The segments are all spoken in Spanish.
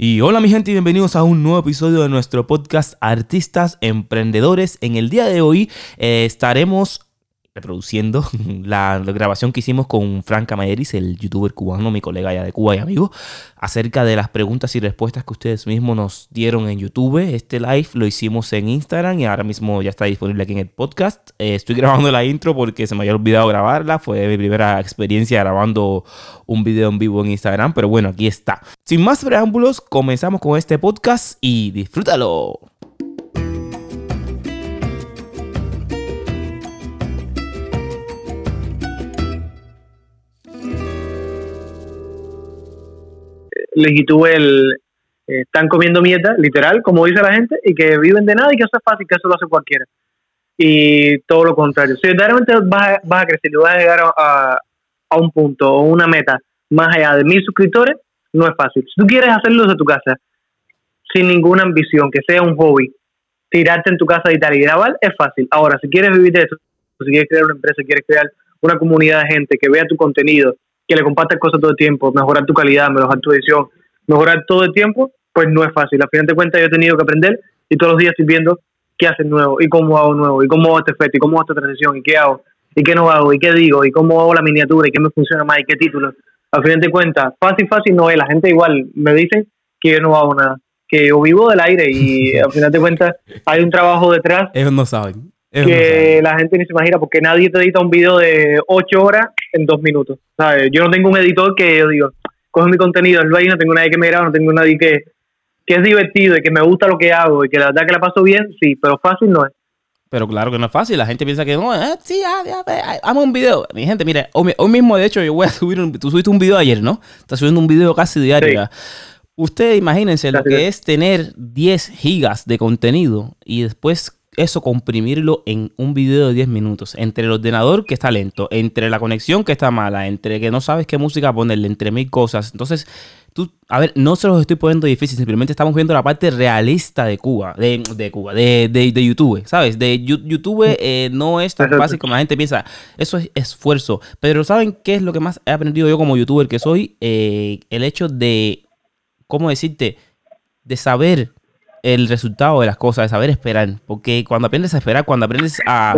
Y hola mi gente y bienvenidos a un nuevo episodio de nuestro podcast Artistas Emprendedores. En el día de hoy eh, estaremos reproduciendo la, grabación que hicimos con Franca Mayeris, el youtuber cubano, mi colega ya de Cuba y amigo, acerca de las preguntas y respuestas que ustedes mismos nos dieron en YouTube. Este live lo hicimos en Instagram y ahora mismo ya está disponible aquí en el podcast. Eh, estoy grabando la intro porque se me había olvidado grabarla. Fue mi primera experiencia grabando un video en vivo en Instagram, pero bueno, aquí está. Sin más preámbulos, comenzamos con este podcast y disfrútalo. Les el eh, están comiendo mierda, literal, como dice la gente, y que viven de nada y que eso es fácil, que eso lo hace cualquiera. Y todo lo contrario. Si verdaderamente vas a, vas a crecer y vas a llegar a, a, un punto o una meta más allá de mil suscriptores, no es fácil. Si tú quieres hacerlo desde tu casa, sin ninguna ambición, que sea un hobby, tirarte en tu casa y tal y grabar, es fácil. Ahora, si quieres vivir de eso, si quieres crear una empresa, si quieres crear una comunidad de gente que vea tu contenido, que le compartas cosas todo el tiempo, mejorar tu calidad, mejorar tu edición, mejorar todo el tiempo, pues no es fácil. Al final de cuentas yo he tenido que aprender y todos los días estoy viendo qué hacen nuevo y cómo hago nuevo y cómo hago este efecto y cómo hago esta transición y qué hago y qué no hago y qué digo y cómo hago la miniatura y qué me funciona más y qué títulos. Al final de cuentas, fácil, fácil no es. La gente igual me dicen que yo no hago nada, que yo vivo del aire y al final de cuentas hay un trabajo detrás. Ellos no saben que la gente ni se imagina, porque nadie te edita un video de 8 horas en 2 minutos. ¿sabes? Yo no tengo un editor que yo digo, coge mi contenido, ahí, no tengo nadie que me graba, no tengo nadie que, que es divertido y que me gusta lo que hago y que la verdad que la paso bien, sí, pero fácil no es. Pero claro que no es fácil. La gente piensa que no, eh, sí, ya, ya, un video. Mi gente, mire, hoy, mismo, de hecho, yo voy a subir un, Tú subiste un video ayer, ¿no? Estás subiendo un video casi diario. Ustedes imagínense lo que es tener 10 gigas de contenido y después eso comprimirlo en un video de 10 minutos. Entre el ordenador que está lento, entre la conexión que está mala, entre que no sabes qué música ponerle, entre mil cosas. Entonces, tú, a ver, no se los estoy poniendo difícil, simplemente estamos viendo la parte realista de Cuba, de, de Cuba, de, de, YouTube, ¿sabes? De YouTube eh, no es tan fácil como la gente piensa. Eso es esfuerzo. Pero ¿saben qué es lo que más he aprendido yo como youtuber que soy? Eh, el hecho de, ¿cómo decirte? De saber el resultado de las cosas, de saber esperar. Porque cuando aprendes a esperar, cuando aprendes a,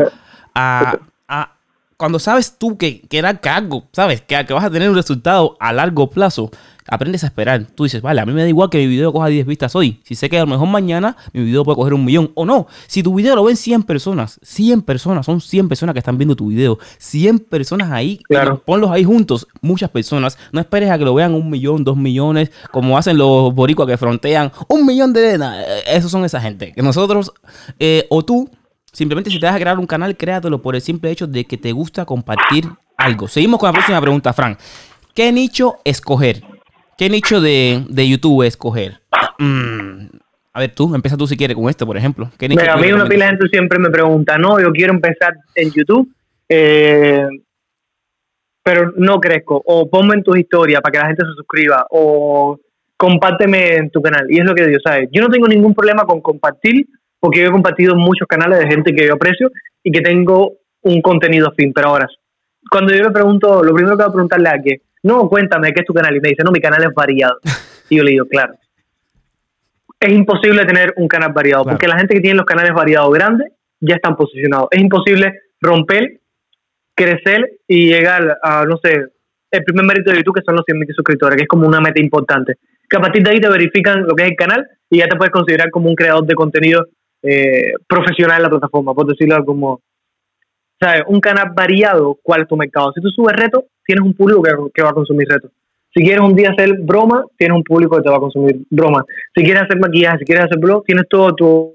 a, a cuando sabes tú que, que era cargo, sabes, que, que, vas a tener un resultado a largo plazo, aprendes a esperar. Tú dices, vale, a mí me da igual que mi video coja 10 vistas hoy. Si sé que a lo mejor mañana mi video puede coger un millón o no. Si tu video lo ven 100 personas, 100 personas, son 100 personas que están viendo tu video. 100 personas ahí, claro. ponlos ahí juntos, muchas personas. No esperes a que lo vean un millón, dos millones, como hacen los boricuas que frontean. Un millón de... Esos son esa gente. Que nosotros, eh, o tú, Simplemente si te vas a crear un canal, créatelo por el simple hecho de que te gusta compartir algo. Seguimos con la próxima pregunta, Frank. ¿Qué nicho escoger? ¿Qué nicho de, YouTube escoger? Mm, a ver, tú, empieza tú si quieres con este, por ejemplo. ¿Qué a mí una pila de gente siempre me pregunta, no, yo quiero empezar en YouTube, eh, pero no crezco. O ponme en tus historias para que la gente se suscriba. O compárteme en tu canal. Y es lo que digo, ¿sabes? Yo no tengo ningún problema con compartir porque yo he compartido muchos canales de gente que yo aprecio y que tengo un contenido afín. Pero ahora, cuando yo le pregunto, lo primero que voy a preguntarle a alguien, no, cuéntame, ¿qué es tu canal? Y me dice, no, mi canal es variado. Y yo le digo, claro. Es imposible tener un canal variado, porque la gente que tiene los canales variados grandes ya están posicionados. Es imposible romper, crecer y llegar a, no sé, el primer mérito de YouTube, que son los 100.000 suscriptores, que es como una meta importante. Que a partir de ahí te verifican lo que es el canal y ya te puedes considerar como un creador de contenido eh, profesional en la plataforma, por decirlo como, ¿sabes? Un canal variado, ¿cuál es tu mercado? Si tú subes retos, tienes un público que, va a consumir retos. Si quieres un día hacer broma, tienes un público que te va a consumir broma. Si quieres hacer maquillaje, si quieres hacer blog, tienes todo tu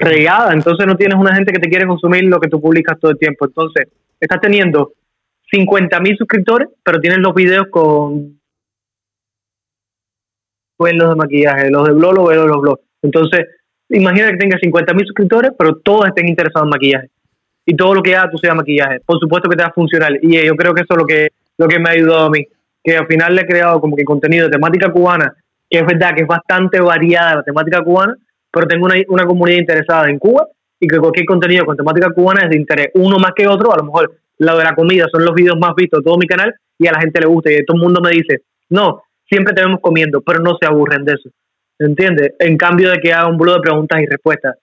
regada. Entonces no tienes una gente que te quiere consumir lo que tú publicas todo el tiempo. Entonces, estás teniendo 50 mil suscriptores, pero tienes los videos con los de maquillaje, los de blog, los de los blogs. Entonces, imagina que tengas 50 mil suscriptores, pero todos estén interesados en maquillaje. Y todo lo que haga tú sea maquillaje. Por supuesto que te va a funcionar. Y yo creo que eso es lo que, lo que me ha ayudado a mí. Que al final le he creado como que contenido de temática cubana, que es verdad que es bastante variada la temática cubana, pero tengo una, una comunidad interesada en Cuba y que cualquier contenido con temática cubana es de interés. Uno más que otro, a lo mejor lo de la comida son los videos más vistos de todo mi canal y a la gente le gusta. Y todo el mundo me dice, no, siempre te vemos comiendo, pero no se aburren de eso. ¿Entiendes? En cambio de que haga un blog de preguntas y respuestas,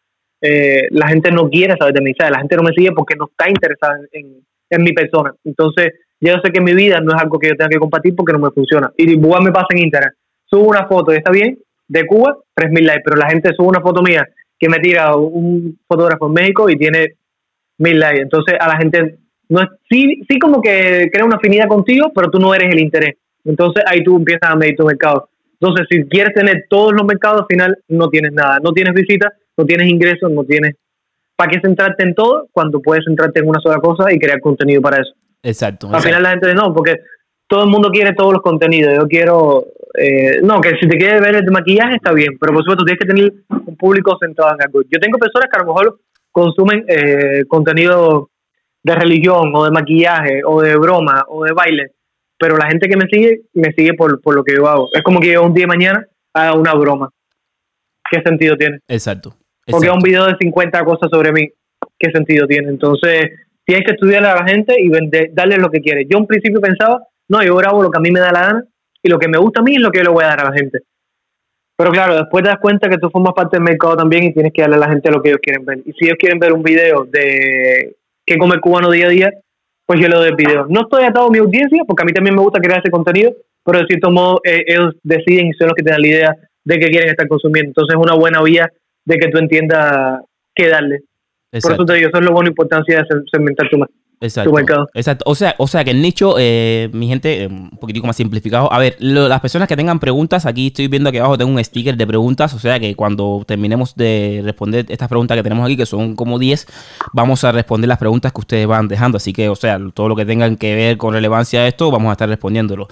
eh, la gente no quiere saber de mí, ¿sabes? La gente no me sigue porque no está interesada en, mi persona. Entonces, yo sé que mi vida no es algo que yo tenga que compartir porque no me funciona. Y igual me pasa en Instagram. Subo una foto y está bien, de Cuba, 3.000 likes, pero la gente sube una foto mía que me tira un fotógrafo en México y tiene 1.000 likes. Entonces, a la gente no es, sí, sí como que crea una afinidad contigo, pero tú no eres el interés. Entonces ahí tú empiezas a medir tu mercado. Entonces, si quieres tener todos los mercados, al final no tienes nada. No tienes visitas, no tienes ingresos, no tienes... ¿Para qué centrarte en todo cuando puedes centrarte en una sola cosa y crear contenido para eso? Exacto. Al final la gente dice, no, porque todo el mundo quiere todos los contenidos. Yo quiero... Eh, no, que si te quieres ver el maquillaje está bien, pero por supuesto tienes que tener un público centrado en algo. Yo tengo personas que a lo mejor consumen eh, contenido de religión o de maquillaje o de broma o de baile, pero la gente que me sigue, me sigue por, por lo que yo hago. Es como que yo un día de mañana haga una broma. ¿Qué sentido tiene? Exacto. Porque un video de 50 cosas sobre mí, ¿qué sentido tiene? Entonces, tienes que estudiarle a la gente y vender, darle lo que quiere. Yo en principio pensaba, no, yo grabo lo que a mí me da la gana y lo que me gusta a mí es lo que yo le voy a dar a la gente. Pero claro, después te das cuenta que tú formas parte del mercado también y tienes que darle a la gente lo que ellos quieren ver. Y si ellos quieren ver un video de qué come el cubano día a día, pues yo le doy el video. No estoy atado a mi audiencia, porque a mí también me gusta crear ese contenido, pero de cierto modo eh, ellos deciden y son los que tienen la idea de que quieren estar consumiendo. Entonces es una buena vía de que tú entiendas qué darle. Por eso te digo, eso es lo bueno importancia de segmentar tu, Exacto. Exacto. O sea, o sea que el nicho, eh, mi gente, eh, un poquitico más simplificado. A ver, las personas que tengan preguntas, aquí estoy viendo que abajo tengo un sticker de preguntas. O sea que cuando terminemos de responder estas preguntas que tenemos aquí, que son como 10, vamos a responder las preguntas que ustedes van dejando. Así que, o sea, todo lo que tengan que ver con relevancia a esto, vamos a estar respondiéndolo.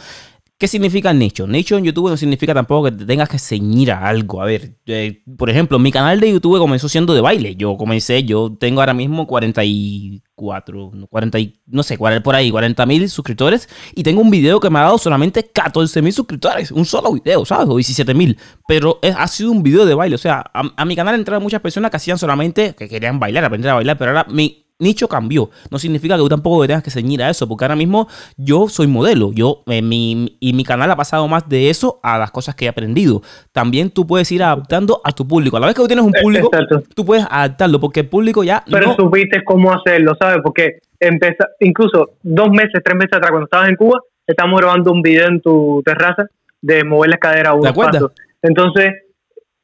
¿Qué significa nicho? Nicho en YouTube no significa tampoco que te tengas que ceñir a algo. A ver, eh, por ejemplo, mi canal de YouTube comenzó siendo de baile. Yo comencé, yo tengo ahora mismo 44, 40, no sé, por ahí, 40 mil suscriptores. Y tengo un video que me ha dado solamente 14 mil suscriptores. Un solo video, ¿sabes? O 17 mil. Pero ha sido un video de baile. O sea, a, a mi canal entraron muchas personas que hacían solamente, que querían bailar, aprender a bailar. Pero ahora mi nicho cambió. No significa que tú tampoco tengas que ceñir a eso, porque ahora mismo yo soy modelo. Yo, eh, mi, y mi canal ha pasado más de eso a las cosas que he aprendido. También tú puedes ir adaptando a tu público. A la vez que tú tienes un público, tú puedes adaptarlo, porque el público ya. Pero no... supiste cómo hacerlo, ¿sabes? Porque empezó, incluso dos meses, tres meses atrás, cuando estabas en Cuba, estábamos grabando un video en tu terraza de mover la escalera a unos pasos. Entonces,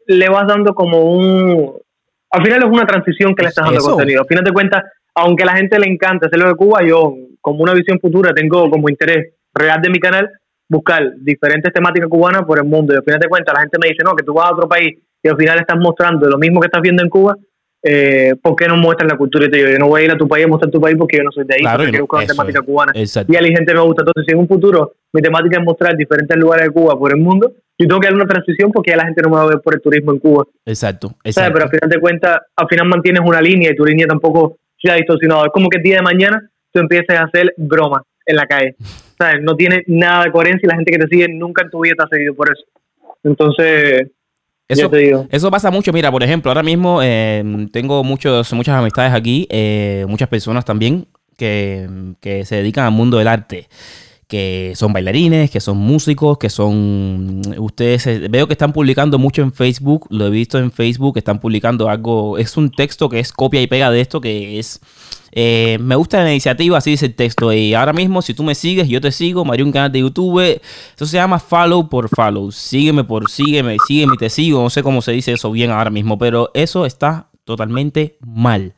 le vas dando como un. Al final es una transición que le estás dando contenido. Al final de cuentas, aunque a la gente le encanta hacerlo de Cuba, yo como una visión futura tengo como interés real de mi canal buscar diferentes temáticas cubanas por el mundo. Y al final de cuentas la gente me dice, no, que tú vas a otro país y al final estás mostrando lo mismo que estás viendo en Cuba, eh, ¿por qué no muestras la cultura? Y te digo, yo no voy a ir a tu país a mostrar tu país porque yo no soy de ahí, claro, quiero buscar una temática cubana. Y a la gente me gusta. Entonces, si en un futuro mi temática es mostrar diferentes lugares de Cuba por el mundo, yo tengo que dar una transición porque ya la gente no me va a ver por el turismo en Cuba. Exacto, exacto. Pero al final de cuentas, al final mantienes una línea y tu línea tampoco se ha distorsionado. Es como que el día de mañana tú empieces a hacer bromas en la calle. ¿Sabes? No tiene nada de coherencia y la gente que te sigue nunca en tu vida te ha seguido por eso. Entonces, eso, eso pasa mucho. Mira, por ejemplo, ahora mismo eh, tengo muchos, muchas amistades aquí, eh, muchas personas también que, que se dedican al mundo del arte que son bailarines, que son músicos, que son... Ustedes eh, veo que están publicando mucho en Facebook, lo he visto en Facebook, están publicando algo, es un texto que es copia y pega de esto, que es... Eh, me gusta la iniciativa, así dice el texto. Y ahora mismo, si tú me sigues, yo te sigo, me un canal de YouTube. Eso se llama follow por follow. Sígueme por sígueme, sígueme y te sigo. No sé cómo se dice eso bien ahora mismo, pero eso está totalmente mal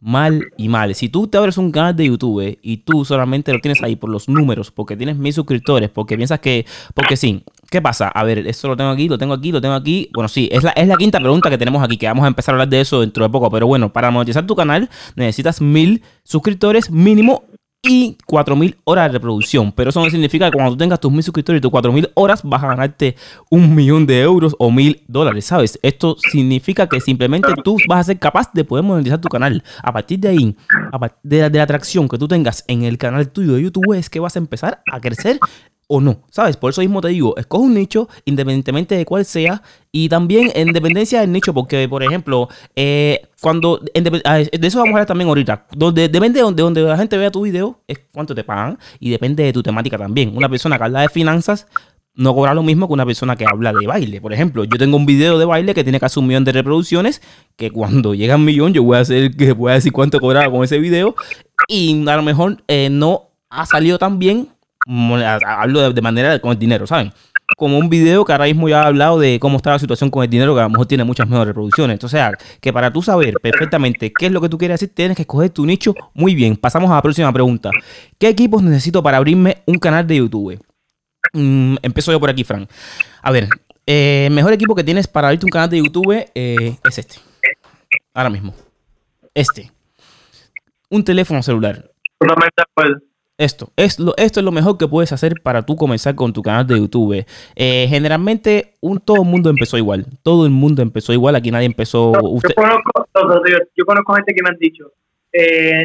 mal y mal. Si tú te abres un canal de YouTube y tú solamente lo tienes ahí por los números, porque tienes mil suscriptores, porque piensas que, porque sí, ¿qué pasa? A ver, esto lo tengo aquí, lo tengo aquí, lo tengo aquí. Bueno, sí, es la, es la quinta pregunta que tenemos aquí, que vamos a empezar a hablar de eso dentro de poco, pero bueno, para monetizar tu canal necesitas mil suscriptores mínimo y 4.000 horas de reproducción. Pero eso no significa que cuando tú tengas tus 1.000 suscriptores y tus 4.000 horas vas a ganarte un millón de euros o mil dólares, ¿sabes? Esto significa que simplemente tú vas a ser capaz de poder monetizar tu canal. A partir de ahí, de la, de la atracción que tú tengas en el canal tuyo de YouTube, es que vas a empezar a crecer o no, ¿sabes? Por eso mismo te digo, escoge un nicho independientemente de cuál sea y también en dependencia del nicho, porque por ejemplo, eh, cuando, ah, de eso vamos a hablar también ahorita, donde depende de donde, donde la gente vea tu video, es cuánto te pagan y depende de tu temática también. Una persona que habla de finanzas no cobra lo mismo que una persona que habla de baile. Por ejemplo, yo tengo un video de baile que tiene casi un millón de reproducciones, que cuando llega un millón yo voy a hacer que voy a decir cuánto cobraba con ese video y a lo mejor eh, no ha salido tan bien, hablo de, manera con el dinero, ¿saben? Como un video que ahora mismo ya ha hablado de cómo está la situación con el dinero, que a lo mejor tiene muchas mejores reproducciones. Entonces, que para tú saber perfectamente qué es lo que tú quieres decir, tienes que escoger tu nicho muy bien. Pasamos a la próxima pregunta. ¿Qué equipos necesito para abrirme un canal de YouTube? Mm, empiezo yo por aquí, Fran. A ver, el eh, mejor equipo que tienes para abrirte un canal de YouTube eh, es este. Ahora mismo. Este. Un teléfono celular. Esto es, lo, esto es lo mejor que puedes hacer para tú comenzar con tu canal de YouTube. Eh, generalmente, un, todo el mundo empezó igual. Todo el mundo empezó igual. Aquí nadie empezó. Yo, conozco, yo, conozco gente que me han dicho: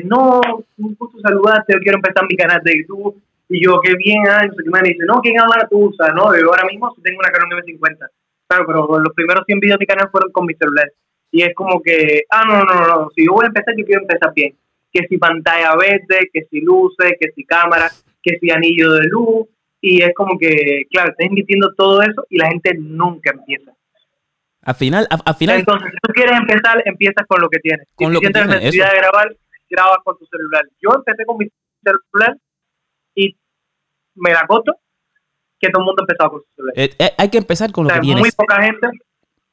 No, un gusto saludarte. Yo quiero empezar mi canal de YouTube y yo, qué bien, sé qué me dice, no, ¿qué cámara tú usas? No, yo ahora mismo tengo una Canon M50. Claro, pero los primeros 100 videos de mi canal fueron con mi celular. Y es como que, ah, no, no, no, no, si yo voy a empezar, yo quiero empezar bien. Que si pantalla verde, que si luces, que si cámara, que si anillo de luz. Y es como que, claro, estás invirtiendo todo eso y la gente nunca empieza. Al final, al, final. Entonces, si tú quieres empezar, empiezas con lo que tienes. Con si lo tienes la necesidad de grabar, grabas con tu celular. Yo empecé con mi celular y me da coto que todo el mundo empezaba con su celular. Eh, eh, hay que empezar con lo que tienes. Muy poca gente,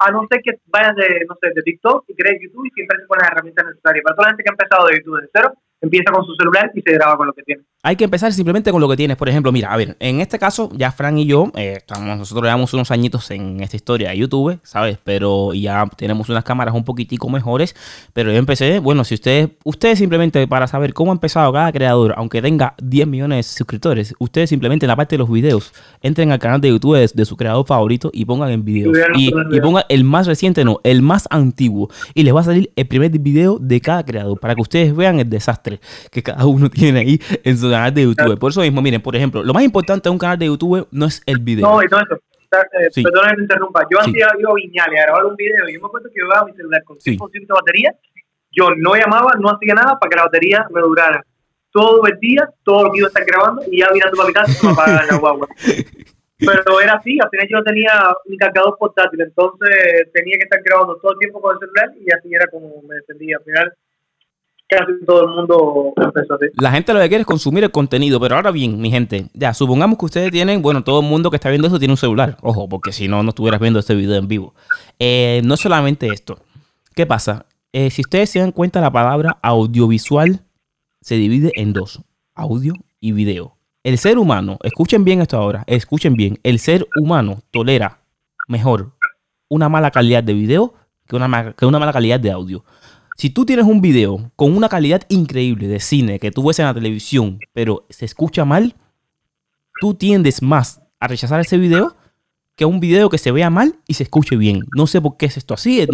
a no ser que vayas de, no sé, de TikTok crees YouTube y siempre se ponen las herramientas necesarias. Para toda la gente que ha empezado de YouTube de cero, empieza con su celular y se graba con lo que tiene. Hay que empezar simplemente con lo que tienes. Por ejemplo, mira, a ver, en este caso, ya Fran y yo, eh, estamos, nosotros llevamos unos añitos en esta historia de YouTube, ¿sabes? Pero ya tenemos unas cámaras un poquitico mejores. Pero yo empecé, bueno, si ustedes, ustedes simplemente para saber cómo ha empezado cada creador, aunque tenga 10 millones de suscriptores, ustedes simplemente en la parte de los videos, entren al canal de YouTube de, su creador favorito y pongan en videos. Y, y, pongan el más reciente, no, el más antiguo. Y les va a salir el primer video de cada creador para que ustedes vean el desastre que cada uno tiene ahí en su canal de YouTube. Por eso mismo, miren, por ejemplo, lo más importante de un canal de YouTube no es el video. No, y todo eso. Eh, Perdón que te interrumpa. Yo sí. hacía yo viñales a grabar un video y yo me acuerdo que yo grababa mi celular con 100% de batería. Yo no llamaba, no hacía nada para que la batería me durara todo el día, todo lo que iba a estar grabando y ya mirando para mi casa me apagaba la guagua. Pero era así, al final yo no tenía mi cargador portátil, entonces tenía que estar grabando todo el tiempo con el celular y así era como me defendía. Al final casi todo el mundo. La gente lo que quiere es consumir el contenido, pero ahora bien, mi gente, ya, supongamos que ustedes tienen, bueno, todo el mundo que está viendo esto tiene un celular, ojo, porque si no, no estuvieras viendo este video en vivo. Eh, no solamente esto, ¿qué pasa? Eh, si ustedes se dan cuenta, la palabra audiovisual se divide en dos, audio y video. El ser humano, escuchen bien esto ahora, escuchen bien, el ser humano tolera mejor una mala calidad de video que una, que una mala calidad de audio. Si tú tienes un video con una calidad increíble de cine que tú ves en la televisión, pero se escucha mal, tú tiendes más a rechazar ese video que un video que se vea mal y se escuche bien. No sé por qué es esto así.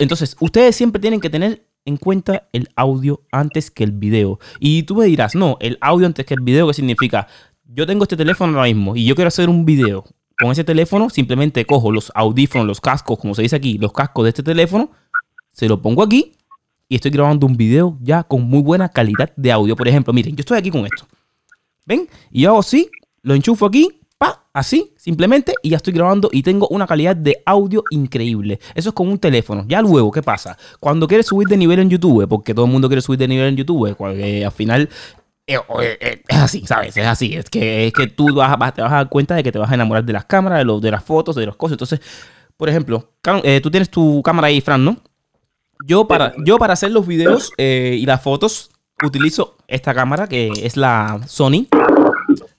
entonces, ustedes siempre tienen que tener en cuenta el audio antes que el video. Y tú me dirás, no, el audio antes que el video, ¿qué significa? Yo tengo este teléfono ahora mismo y yo quiero hacer un video con ese teléfono, simplemente cojo los audífonos, los cascos, como se dice aquí, los cascos de este teléfono se lo pongo aquí y estoy grabando un video ya con muy buena calidad de audio. Por ejemplo, miren, yo estoy aquí con esto. ¿Ven? Y yo hago así, lo enchufo aquí, pa, así, simplemente, y ya estoy grabando y tengo una calidad de audio increíble. Eso es con un teléfono. Ya luego, ¿qué pasa? Cuando quieres subir de nivel en YouTube, porque todo el mundo quiere subir de nivel en YouTube, al final eh, eh, es así, ¿sabes? Es así. Es que, es que tú vas, te vas a dar cuenta de que te vas a enamorar de las cámaras, de, los, de las fotos, de las cosas. Entonces, por ejemplo, eh, tú tienes tu cámara ahí, Fran, ¿no? Yo para, yo para hacer los videos eh, y las fotos utilizo esta cámara que es la Sony.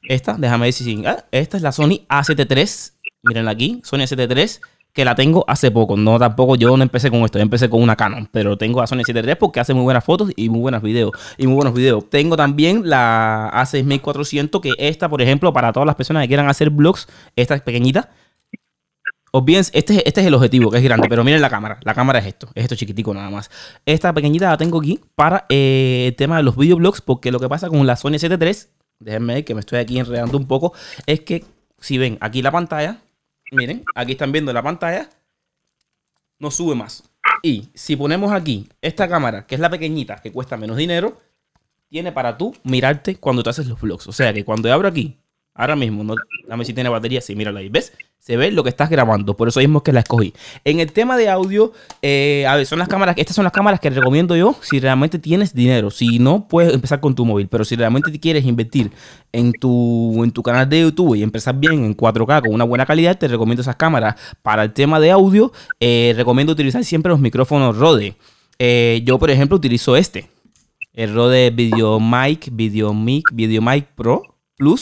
Esta, déjame si... Ah, esta es la Sony A73. Miren aquí, Sony A73 que la tengo hace poco. No, tampoco yo no empecé con esto, yo empecé con una Canon, pero tengo la Sony 73 porque hace muy buenas fotos y muy buenos videos. Y muy buenos videos. Tengo también la A6400, que esta, por ejemplo, para todas las personas que quieran hacer vlogs, esta es pequeñita. Bien, este, este es el objetivo, que es grande, pero miren la cámara. La cámara es esto, es esto chiquitico nada más. Esta pequeñita la tengo aquí para eh, el tema de los videoblogs, porque lo que pasa con la Sony 7 déjenme ver que me estoy aquí enredando un poco, es que si ven aquí la pantalla, miren, aquí están viendo la pantalla, no sube más. Y si ponemos aquí esta cámara, que es la pequeñita, que cuesta menos dinero, tiene para tú mirarte cuando te haces los vlogs. O sea que cuando abro aquí Ahora mismo, no, dame si tiene batería. Sí, mírala ahí. ¿Ves? Se ve lo que estás grabando. Por eso mismo es que la escogí. En el tema de audio, eh, a ver, son las cámaras. Estas son las cámaras que recomiendo yo si realmente tienes dinero. Si no, puedes empezar con tu móvil. Pero si realmente quieres invertir en tu, en tu canal de YouTube y empezar bien en 4K con una buena calidad, te recomiendo esas cámaras. Para el tema de audio, eh, recomiendo utilizar siempre los micrófonos Rode. Eh, yo, por ejemplo, utilizo este. El Rode Video Mic, Video Mic, Video Mic Pro Plus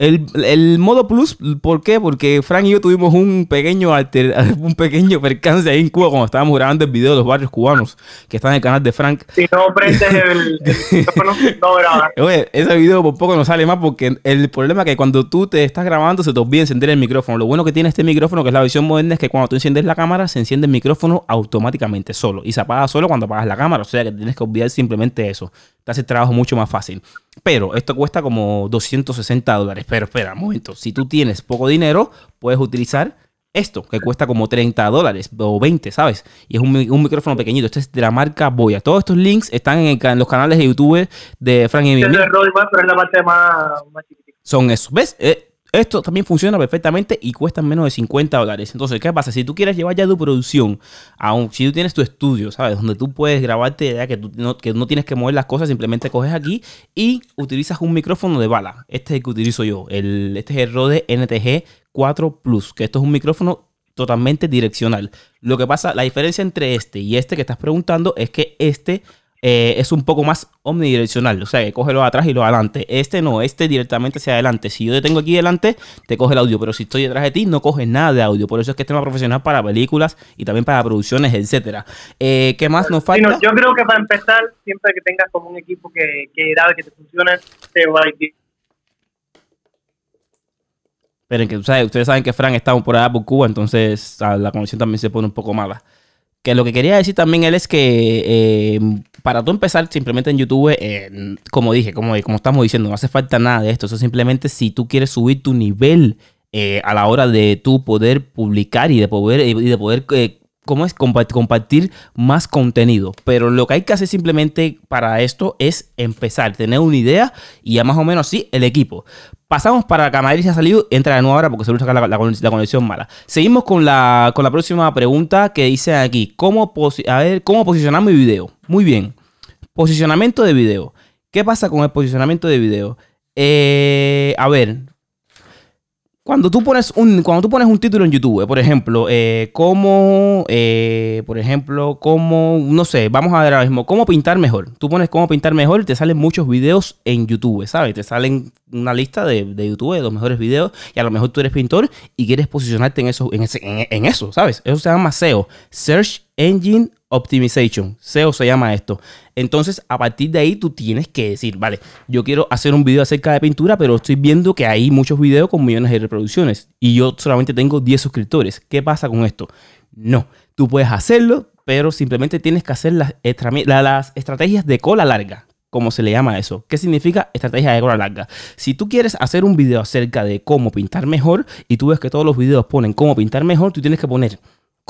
el, modo plus, ¿por qué? Porque Frank y yo tuvimos un pequeño alter, un pequeño percance ahí en Cuba cuando estábamos grabando el video de los barrios cubanos que está en el canal de Frank. Si no prendes el, micrófono, no grabas. Oye, ese video por poco no sale más porque el problema es que cuando tú te estás grabando se te olvida encender el micrófono. Lo bueno que tiene este micrófono, que es la versión moderna, es que cuando tú enciendes la cámara se enciende el micrófono automáticamente solo y se apaga solo cuando apagas la cámara. O sea que tienes que olvidar simplemente eso. Te hace el trabajo mucho más fácil. Pero esto cuesta como 260 dólares. Pero espera, un momento. Si tú tienes poco dinero, puedes utilizar esto, que cuesta como 30 dólares o 20, ¿sabes? Y es un, micrófono pequeñito. Este es de la marca Boya. Todos estos links están en, los canales de YouTube de Frank y Mimi. Son esos. ¿Ves? Eh, esto también funciona perfectamente y cuesta menos de 50 dólares. Entonces, ¿qué pasa? Si tú quieres llevar ya tu producción, aún si tú tienes tu estudio, ¿sabes? Donde tú puedes grabarte, ya que, tú no, que no tienes que mover las cosas, simplemente coges aquí y utilizas un micrófono de bala. Este es el que utilizo yo. El, este es el Rode NTG 4 Plus, que esto es un micrófono totalmente direccional. Lo que pasa, la diferencia entre este y este que estás preguntando es que este eh, es un poco más omnidireccional. O sea, que coge lo atrás y lo adelante. Este no, este directamente hacia adelante. Si yo te tengo aquí delante, te coge el audio. Pero si estoy detrás de ti, no coge nada de audio. Por eso es que este es más profesional para películas y también para producciones, etcétera. Eh, ¿Qué más nos falta? yo creo que para empezar, siempre que tengas como un equipo que, que que te funcione, te va a ir Esperen, que ustedes saben que Frank está por allá por Cuba, entonces la conexión también se pone un poco mala. Que lo que quería decir también él es que eh, para tú empezar simplemente en YouTube, eh, como dije, como, como estamos diciendo, no hace falta nada de esto. Eso simplemente si tú quieres subir tu nivel eh, a la hora de tú poder publicar y de poder, y de poder ¿cómo es? Compartir más contenido. Pero lo que hay que hacer simplemente para esto es empezar, tener una idea y ya más o menos así el equipo. Pasamos para Camaris ha salido, entra de nuevo ahora porque se saca la, la, conexión mala. Seguimos con la, con la próxima pregunta que dice aquí, ¿cómo, a ver, ¿cómo posicionar mi video? Muy bien, posicionamiento de video. ¿Qué pasa con el posicionamiento de video? Eh, a ver, cuando tú pones un, cuando tú pones un título en YouTube, por ejemplo, eh, cómo, eh, por ejemplo, cómo, no sé, vamos a ver ahora mismo, cómo pintar mejor. Tú pones cómo pintar mejor y te salen muchos videos en YouTube, ¿sabes? Te salen una lista de, YouTube de los mejores videos y a lo mejor tú eres pintor y quieres posicionarte en eso, en, en eso, ¿sabes? Eso se llama SEO, Search Engine Optimization. SEO se llama esto. Entonces, a partir de ahí, tú tienes que decir, vale, yo quiero hacer un video acerca de pintura, pero estoy viendo que hay muchos videos con millones de reproducciones y yo solamente tengo 10 suscriptores. ¿Qué pasa con esto? No, tú puedes hacerlo, pero simplemente tienes que hacer las, las estrategias de cola larga. como se le llama eso? ¿Qué significa estrategia de cola larga? Si tú quieres hacer un video acerca de cómo pintar mejor y tú ves que todos los videos ponen cómo pintar mejor, tú tienes que poner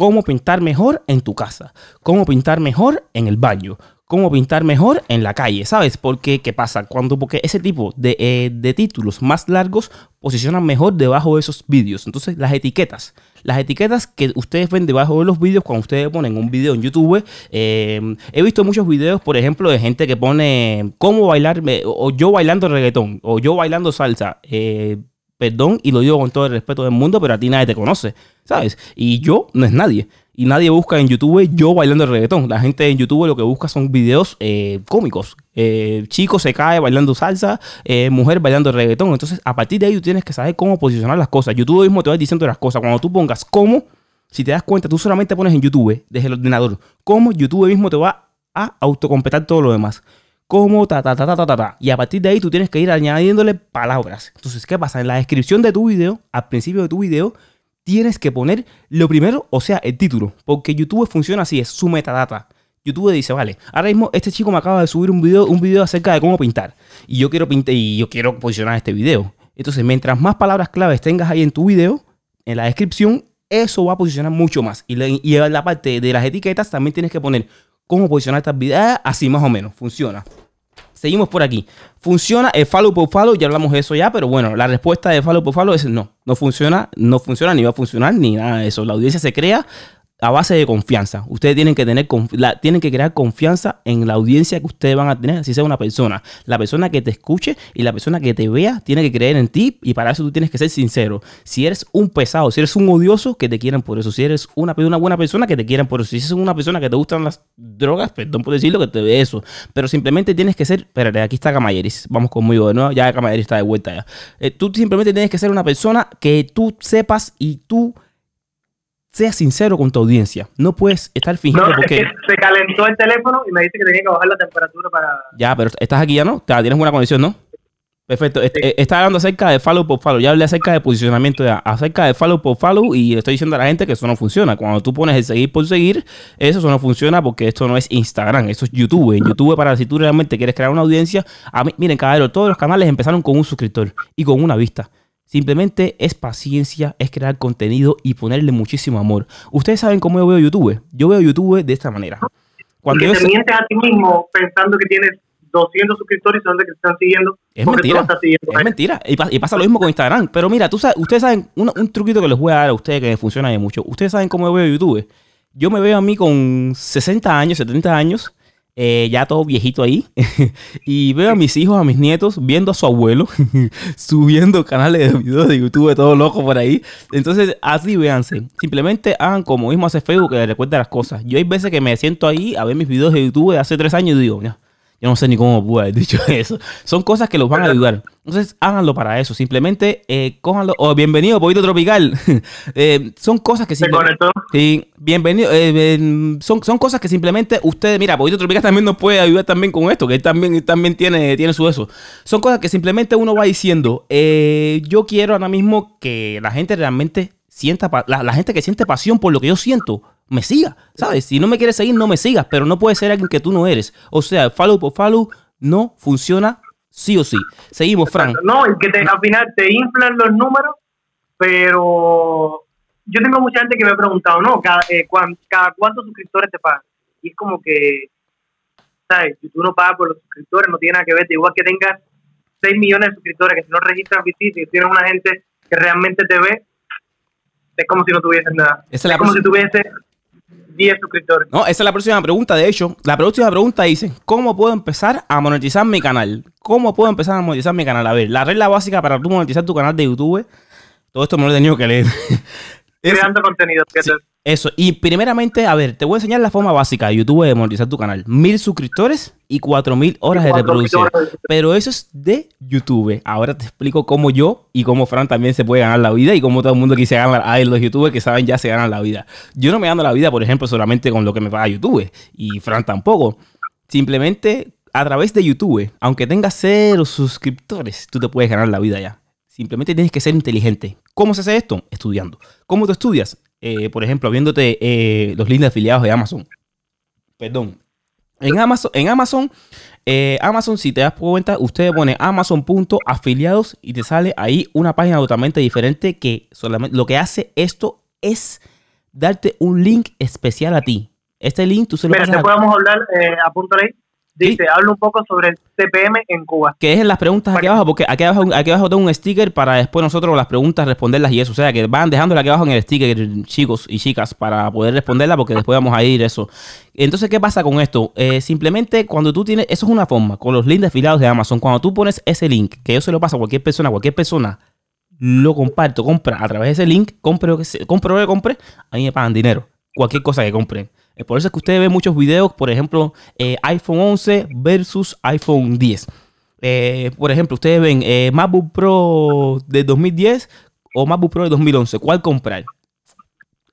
cómo pintar mejor en tu casa, cómo pintar mejor en el baño, cómo pintar mejor en la calle, ¿sabes? Porque, ¿qué pasa? Cuando, porque ese tipo de, eh, títulos más largos posicionan mejor debajo de esos vídeos. Entonces, las etiquetas, las etiquetas que ustedes ven debajo de los vídeos cuando ustedes ponen un video en YouTube, eh, he visto muchos videos, por ejemplo, de gente que pone cómo bailar, o yo bailando reggaetón, o yo bailando salsa. Eh, perdón, y lo digo con todo el respeto del mundo, pero a ti nadie te conoce, ¿sabes? Y yo no es nadie. Y nadie busca en YouTube yo bailando el reggaetón. La gente en YouTube lo que busca son videos eh, cómicos. Eh, chico se cae bailando salsa, eh, mujer bailando reggaetón. Entonces, a partir de ahí tú tienes que saber cómo posicionar las cosas. YouTube mismo te va diciendo las cosas. Cuando tú pongas cómo, si te das cuenta, tú solamente pones en YouTube, desde el ordenador, cómo YouTube mismo te va a autocompletar todo lo demás como ta, ta, ta, ta, ta, ta, Y a partir de ahí tú tienes que ir añadiéndole palabras. Entonces, ¿qué pasa? En la descripción de tu video, al principio de tu video, tienes que poner lo primero, o sea, el título. Porque YouTube funciona así, es su metadata. YouTube dice, vale, ahora mismo este chico me acaba de subir un video, un video acerca de cómo pintar. Y yo quiero pintar y yo quiero posicionar este video. Entonces, mientras más palabras claves tengas ahí en tu video, en la descripción, eso va a posicionar mucho más. Y, y en la parte de las etiquetas también tienes que poner cómo posicionar estas videos. Así más o menos, funciona. seguimos por aquí. ¿Funciona el follow por follow? Ya hablamos de eso ya, pero bueno, la respuesta de follow por follow es no. No funciona, no funciona, ni va a funcionar, ni nada de eso. La audiencia se crea a base de confianza. Ustedes tienen que tener tienen que crear confianza en la audiencia que ustedes van a tener, si sea una persona. La persona que te escuche y la persona que te vea tiene que creer en ti y para eso tú tienes que ser sincero. Si eres un pesado, si eres un odioso, que te quieran por eso. Si eres una, una buena persona, que te quieran por eso. Si eres una persona que te gustan las drogas, perdón por decirlo, que te ve eso. Pero simplemente tienes que ser, espérate, aquí está Camayeris, vamos conmigo de nuevo, ya Camayeris está de vuelta ya. Eh, tú simplemente tienes que ser una persona que tú sepas y tú sea sincero con tu audiencia. No puedes estar fingiendo no, porque... Es que se calentó el teléfono y me dice que tenía que bajar la temperatura para... Ya, pero estás aquí ya, ¿no? Tienes buena conexión, ¿no? Perfecto. Eh, está hablando acerca de follow por follow. Ya hablé acerca de posicionamiento, ya. acerca de follow por follow y estoy diciendo a la gente que eso no funciona. Cuando tú pones el seguir por seguir, eso no funciona porque esto no es Instagram, eso es YouTube. En YouTube, para si tú realmente quieres crear una audiencia, a mí, miren, caballero, todos los canales empezaron con un suscriptor y con una vista. Simplemente es paciencia, es crear contenido y ponerle muchísimo amor. Ustedes saben cómo yo veo YouTube. Yo veo YouTube de esta manera. Cuando que te mientes a ti mismo pensando que tienes 200 suscriptores y son de que te están siguiendo. Es mentira. es mentira. Y, pasa lo mismo con Instagram. Pero mira, tú sabes, ustedes saben un, un, truquito que les voy a dar a ustedes que funciona de mucho. Ustedes saben cómo yo veo YouTube. Yo me veo a mí con 60 años, 70 años eh, ya todo viejito ahí. y veo a mis hijos, a mis nietos, viendo a su abuelo, subiendo canales de videos de YouTube, todo loco por ahí. Entonces, así véanse. Simplemente hagan como mismo hace Facebook, que recuerda las cosas. Yo hay veces que me siento ahí a ver mis videos de YouTube de hace tres años y digo, yo no sé ni cómo pude haber dicho eso. Son cosas que los van a ayudar. Entonces, háganlo para eso. Simplemente eh, cójanlo. O bienvenido, Poquito Tropical. Eh, son cosas que simplemente. Sí, bienvenido. Eh, son, son cosas que simplemente ustedes. Mira, Poquito Tropical también nos puede ayudar también con esto, que él también, también tiene, tiene su eso. Son cosas que simplemente uno va diciendo. yo quiero ahora mismo que la gente realmente sienta. la gente que siente pasión por lo que yo siento me siga, ¿sabes? Si no me quieres seguir, no me sigas, pero no puede ser alguien que tú no eres. O sea, follow por follow no funciona sí o sí. Seguimos, Frank. No, y que al final te inflan los números, pero yo tengo mucha gente que me ha preguntado, ¿no? Cada, eh, cada cuántos suscriptores te pagan. Y es como que, ¿sabes? YouTube no paga por los suscriptores, no tiene nada que ver. Igual que tengas 6 millones de suscriptores, que si no registran visitas y tienes una gente que realmente te ve, es como si no tuvieses nada. es, es como si tuviese 10 suscriptores. No, esa es la próxima pregunta. De hecho, la próxima pregunta dice: ¿Cómo puedo empezar a monetizar mi canal? ¿Cómo puedo empezar a monetizar mi canal? A ver, la regla básica para tú monetizar tu canal de YouTube. Todo esto me lo he tenido que leer. Creando contenido. Eso, y primeramente, a ver, te voy a enseñar la forma básica de YouTube de monetizar tu canal. Mil suscriptores y cuatro mil horas de reproducción. Pero eso es de YouTube. Ahora te explico cómo yo y cómo Fran también se puede ganar la vida y cómo todo el mundo que se gana, hay los youtubers que saben ya se ganan la vida. Yo no me gano la vida, por ejemplo, solamente con lo que me paga YouTube y Fran tampoco. Simplemente a través de YouTube, aunque tengas cero suscriptores, tú te puedes ganar la vida ya. Simplemente tienes que ser inteligente. ¿Cómo se hace esto? Estudiando. ¿Cómo tú estudias? Eh, por ejemplo, viéndote eh, los links de afiliados de Amazon. Perdón. En Amazon, en Amazon, eh, Amazon, si te das cuenta, usted pone amazon.afiliados y te sale ahí una página totalmente diferente que solamente lo que hace esto es darte un link especial a ti. Este link tú se lo Mira, te podemos hablar, eh, apúntale Dice, habla un poco sobre el CPM en Cuba. Que es en las preguntas aquí abajo, porque aquí abajo, aquí abajo tengo un sticker para después nosotros las preguntas responderlas y eso. O sea, que van dejándola aquí abajo en el sticker, chicos y chicas, para poder responderla, porque después vamos a ir eso. Entonces, ¿qué pasa con esto? Eh, simplemente cuando tú tienes, eso es una forma, con los links afiliados de Amazon, cuando tú pones ese link, que yo se lo paso a cualquier persona, cualquier persona lo comparto, compra a través de ese link, compre lo que, compre lo que compre, a mí me pagan dinero. Cualquier cosa que compren. Eh, por eso es que ustedes ven muchos videos, por ejemplo, eh, iPhone 11 versus iPhone 10. Eh, por ejemplo, ustedes ven MacBook Pro de 2010 o MacBook Pro de 2011. ¿Cuál comprar?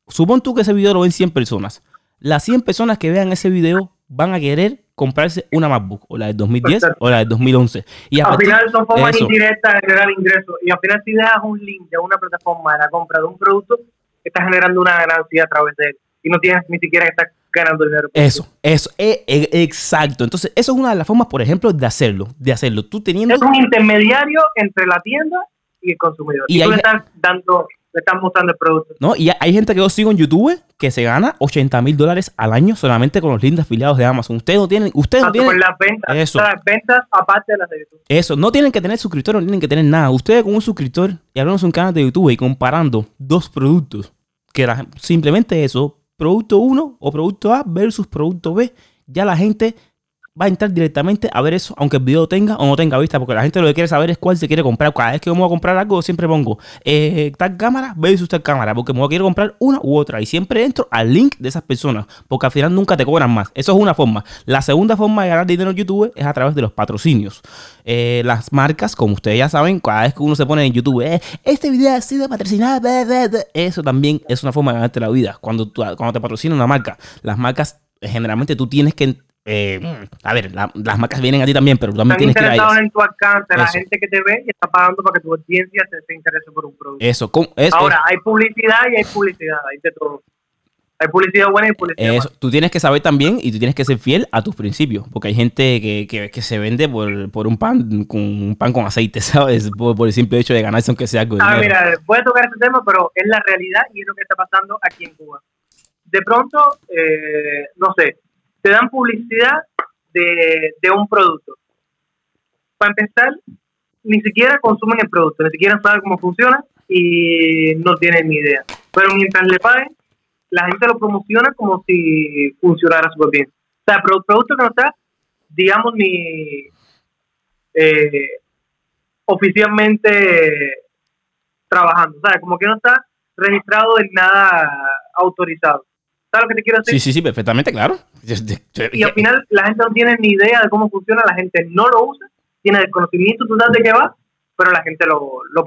Supón tú que ese video lo ven 100 personas. Las 100 personas que vean ese video van a querer comprarse una MacBook, o la del 2010 o la del 2011. Y al final son formas indirectas de generar ingresos. Y al final si dejas un link de una plataforma de la compra de un producto, estás generando una ganancia a través de él y no tienes ni siquiera que estar ganando dinero. Eso, eso, e, e, exacto. Entonces, eso es una de las formas, por ejemplo, de hacerlo, de hacerlo. Tú teniendo... Es un intermediario entre la tienda y el consumidor. Y, tú le estás dando le están mostrando el producto. No, y hay gente que yo sigo en YouTube que se gana 80 mil dólares al año solamente con los links afiliados de Amazon. Ustedes no tienen, ustedes no tienen. las ventas, eso. las ventas aparte de las de YouTube. Eso, no tienen que tener suscriptores, no tienen que tener nada. Ustedes con un suscriptor y hablamos un canal de YouTube y comparando dos productos, que simplemente eso, producto 1 o producto A versus producto B, ya la gente va a entrar directamente a ver eso, aunque el video tenga o no tenga vista, porque la gente lo que quiere saber es cuál se quiere comprar. Cada vez que vamos a comprar algo, siempre pongo eh, tal cámara versus tal cámara, porque me quiero comprar una u otra. Y siempre entro al link de esas personas, porque al final nunca te cobran más. Eso es una forma. La segunda forma de ganar dinero en YouTube es a través de los patrocinios. Eh, las marcas, como ustedes ya saben, cada vez que uno se pone en YouTube, eh, este video ha sido patrocinado, eso también es una forma de ganarte la vida. Cuando, cuando te patrocina una marca, las marcas generalmente tú tienes que eh, a ver, las marcas vienen a ti también, pero tú también tienes que ir a en tu alcance, la gente que te ve y está pagando para que tu audiencia se, interese por un producto. Eso, Ahora, hay publicidad y hay publicidad, hay de todo. Hay publicidad buena y publicidad Eso, tú tienes que saber también y tú tienes que ser fiel a tus principios, porque hay gente que, que, que se vende por, por, un pan con un pan con aceite, ¿sabes? Por, el simple hecho de ganarse aunque sea algo Ah, mira, voy a tocar este tema, pero es la realidad y es lo que está pasando aquí en Cuba. De pronto, eh, no sé, te dan publicidad de, un producto. Para empezar, ni siquiera consumen el producto, ni siquiera saben cómo funciona y no tienen ni idea. Pero mientras le paguen, la gente lo promociona como si funcionara súper bien. O sea, el producto que no está, digamos, ni eh, oficialmente trabajando. O sea, como que no está registrado en nada autorizado. ¿Sabes lo que te quiero decir? Sí, sí, sí, perfectamente, claro. Y al final la gente no tiene ni idea de cómo funciona, la gente no lo usa, tiene desconocimiento total de qué va, pero la gente lo, lo,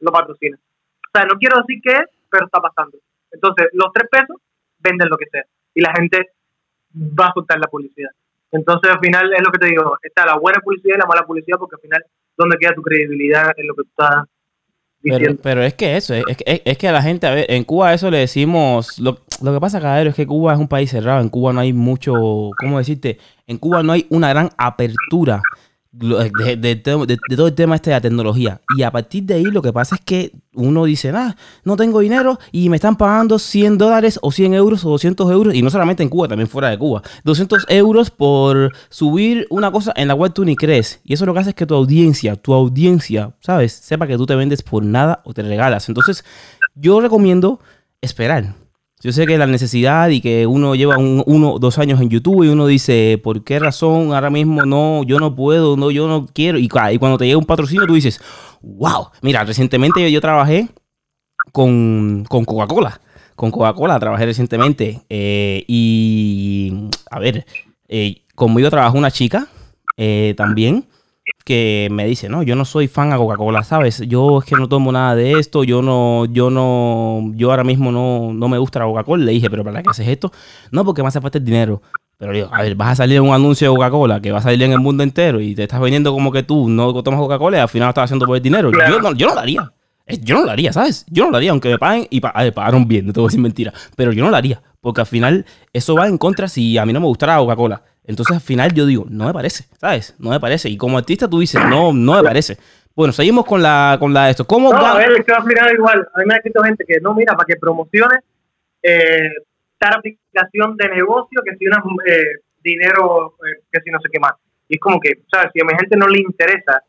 lo patrocina. O sea, no quiero decir qué es, pero está pasando. Entonces, los tres pesos venden lo que sea y la gente va a soltar la publicidad. Entonces, al final es lo que te digo, está la buena publicidad y la mala publicidad porque al final, ¿dónde queda tu credibilidad en lo que tú estás pero, es que eso, es, es, que a la gente, a ver, en Cuba eso le decimos, lo, lo que pasa, Cadero, es que Cuba es un país cerrado, en Cuba no hay mucho, ¿cómo decirte? En Cuba no hay una gran apertura de, todo el tema este de la tecnología. Y a partir de ahí lo que pasa es que uno dice, ah, no tengo dinero y me están pagando 100 dólares o 100 euros o 200 euros, y no solamente en Cuba, también fuera de Cuba, 200 euros por subir una cosa en la cual tú ni crees. Y eso lo que hace es que tu audiencia, tu audiencia, ¿sabes? Sepa que tú te vendes por nada o te regalas. Entonces, yo recomiendo esperar yo sé que la necesidad y que uno lleva un, uno dos años en YouTube y uno dice, ¿por qué razón ahora mismo no, yo no puedo, no, yo no quiero? Y, cuando te llega un patrocinio tú dices, wow, mira, recientemente yo, trabajé con, Coca-Cola. Con Coca-Cola trabajé recientemente. Eh, y, a ver, eh, conmigo trabajó una chica eh, también que me dice, no, yo no soy fan a Coca-Cola, ¿sabes? Yo es que no tomo nada de esto, yo no, yo no, yo ahora mismo no, no me gusta la Coca-Cola. Le dije, pero ¿para qué haces esto? No, porque me hace falta el dinero. Pero digo, a ver, vas a salir en un anuncio de Coca-Cola que va a salir en el mundo entero y te estás vendiendo como que tú no tomas Coca-Cola y al final lo estás haciendo por el dinero. Yo, no, yo no lo haría. Yo no lo haría, ¿sabes? Yo no lo haría, aunque me paguen y me pagaron bien, no te voy a decir mentira. Pero yo no lo haría, porque al final eso va en contra si a mí no me gustara Coca-Cola. Entonces al final yo digo, no me parece, ¿sabes? No me parece. Y como artista tú dices, no, no me parece. Bueno, seguimos con la con la de esto. ¿Cómo no, a ver, va a mirar igual. A mí me ha escrito gente que no, mira, para que promocione eh, tal aplicación de negocio que si una eh, dinero, eh, que si no sé qué más. Y es como que, ¿sabes? Si a mi gente no le interesa,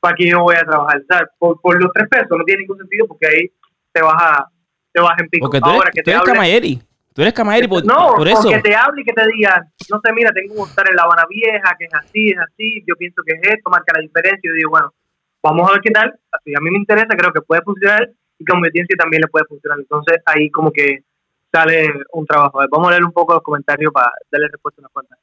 ¿para qué yo voy a trabajar? ¿Sabes? Por, por los tres pesos no tiene ningún sentido porque ahí te vas a, te vas en pico. Porque tú eres, Ahora, que te eres Tú eres Camayeri por, no, por eso. No, que te hable y que te diga, no sé, mira, tengo que estar en La Habana Vieja, que es así, es así, yo pienso que es esto, marca la diferencia. Yo digo, bueno, vamos a ver qué tal. Así a mí me interesa, creo que puede funcionar y que a mi audiencia también le puede funcionar. Entonces ahí como que sale un trabajo. Vamos a leer un poco los comentarios para darle respuesta a unas cuantas.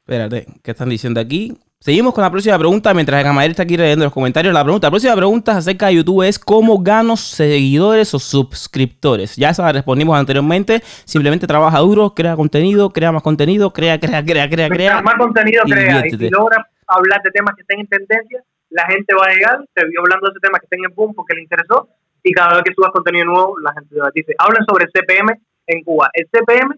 Espérate, ¿qué están diciendo aquí? Seguimos con la próxima pregunta mientras Gamael está aquí leyendo los comentarios. La pregunta, la próxima pregunta acerca de YouTube es ¿cómo gano seguidores o suscriptores? Ya se la respondimos anteriormente. Simplemente trabaja duro, crea contenido, crea más contenido, crea, crea, crea, crea, crea. Más contenido crea. Y si logra hablar de temas que estén en tendencia, la gente va a llegar, se vio hablando de ese tema que estén en boom porque le interesó y cada vez que subas contenido nuevo, la gente decir, hablen sobre el CPM en Cuba. El CPM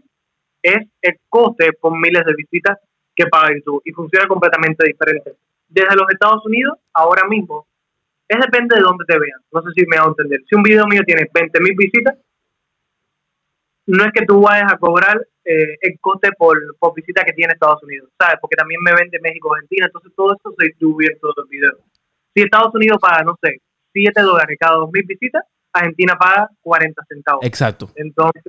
es el coste por miles de visitas que YouTube y funciona completamente diferente. Desde los Estados Unidos, ahora mismo, es depende de dónde te vean. No sé si me va a entender. Si un video mío tiene 20 mil visitas, no es que tú vayas a cobrar eh, el coste por, por visita que tiene Estados Unidos, ¿sabes? Porque también me vende México, Argentina, entonces todo eso se distribuye en todos los videos. Si Estados Unidos paga, no sé, 7 dólares cada 2.000 visitas, Argentina paga 40 centavos. Exacto. Entonces,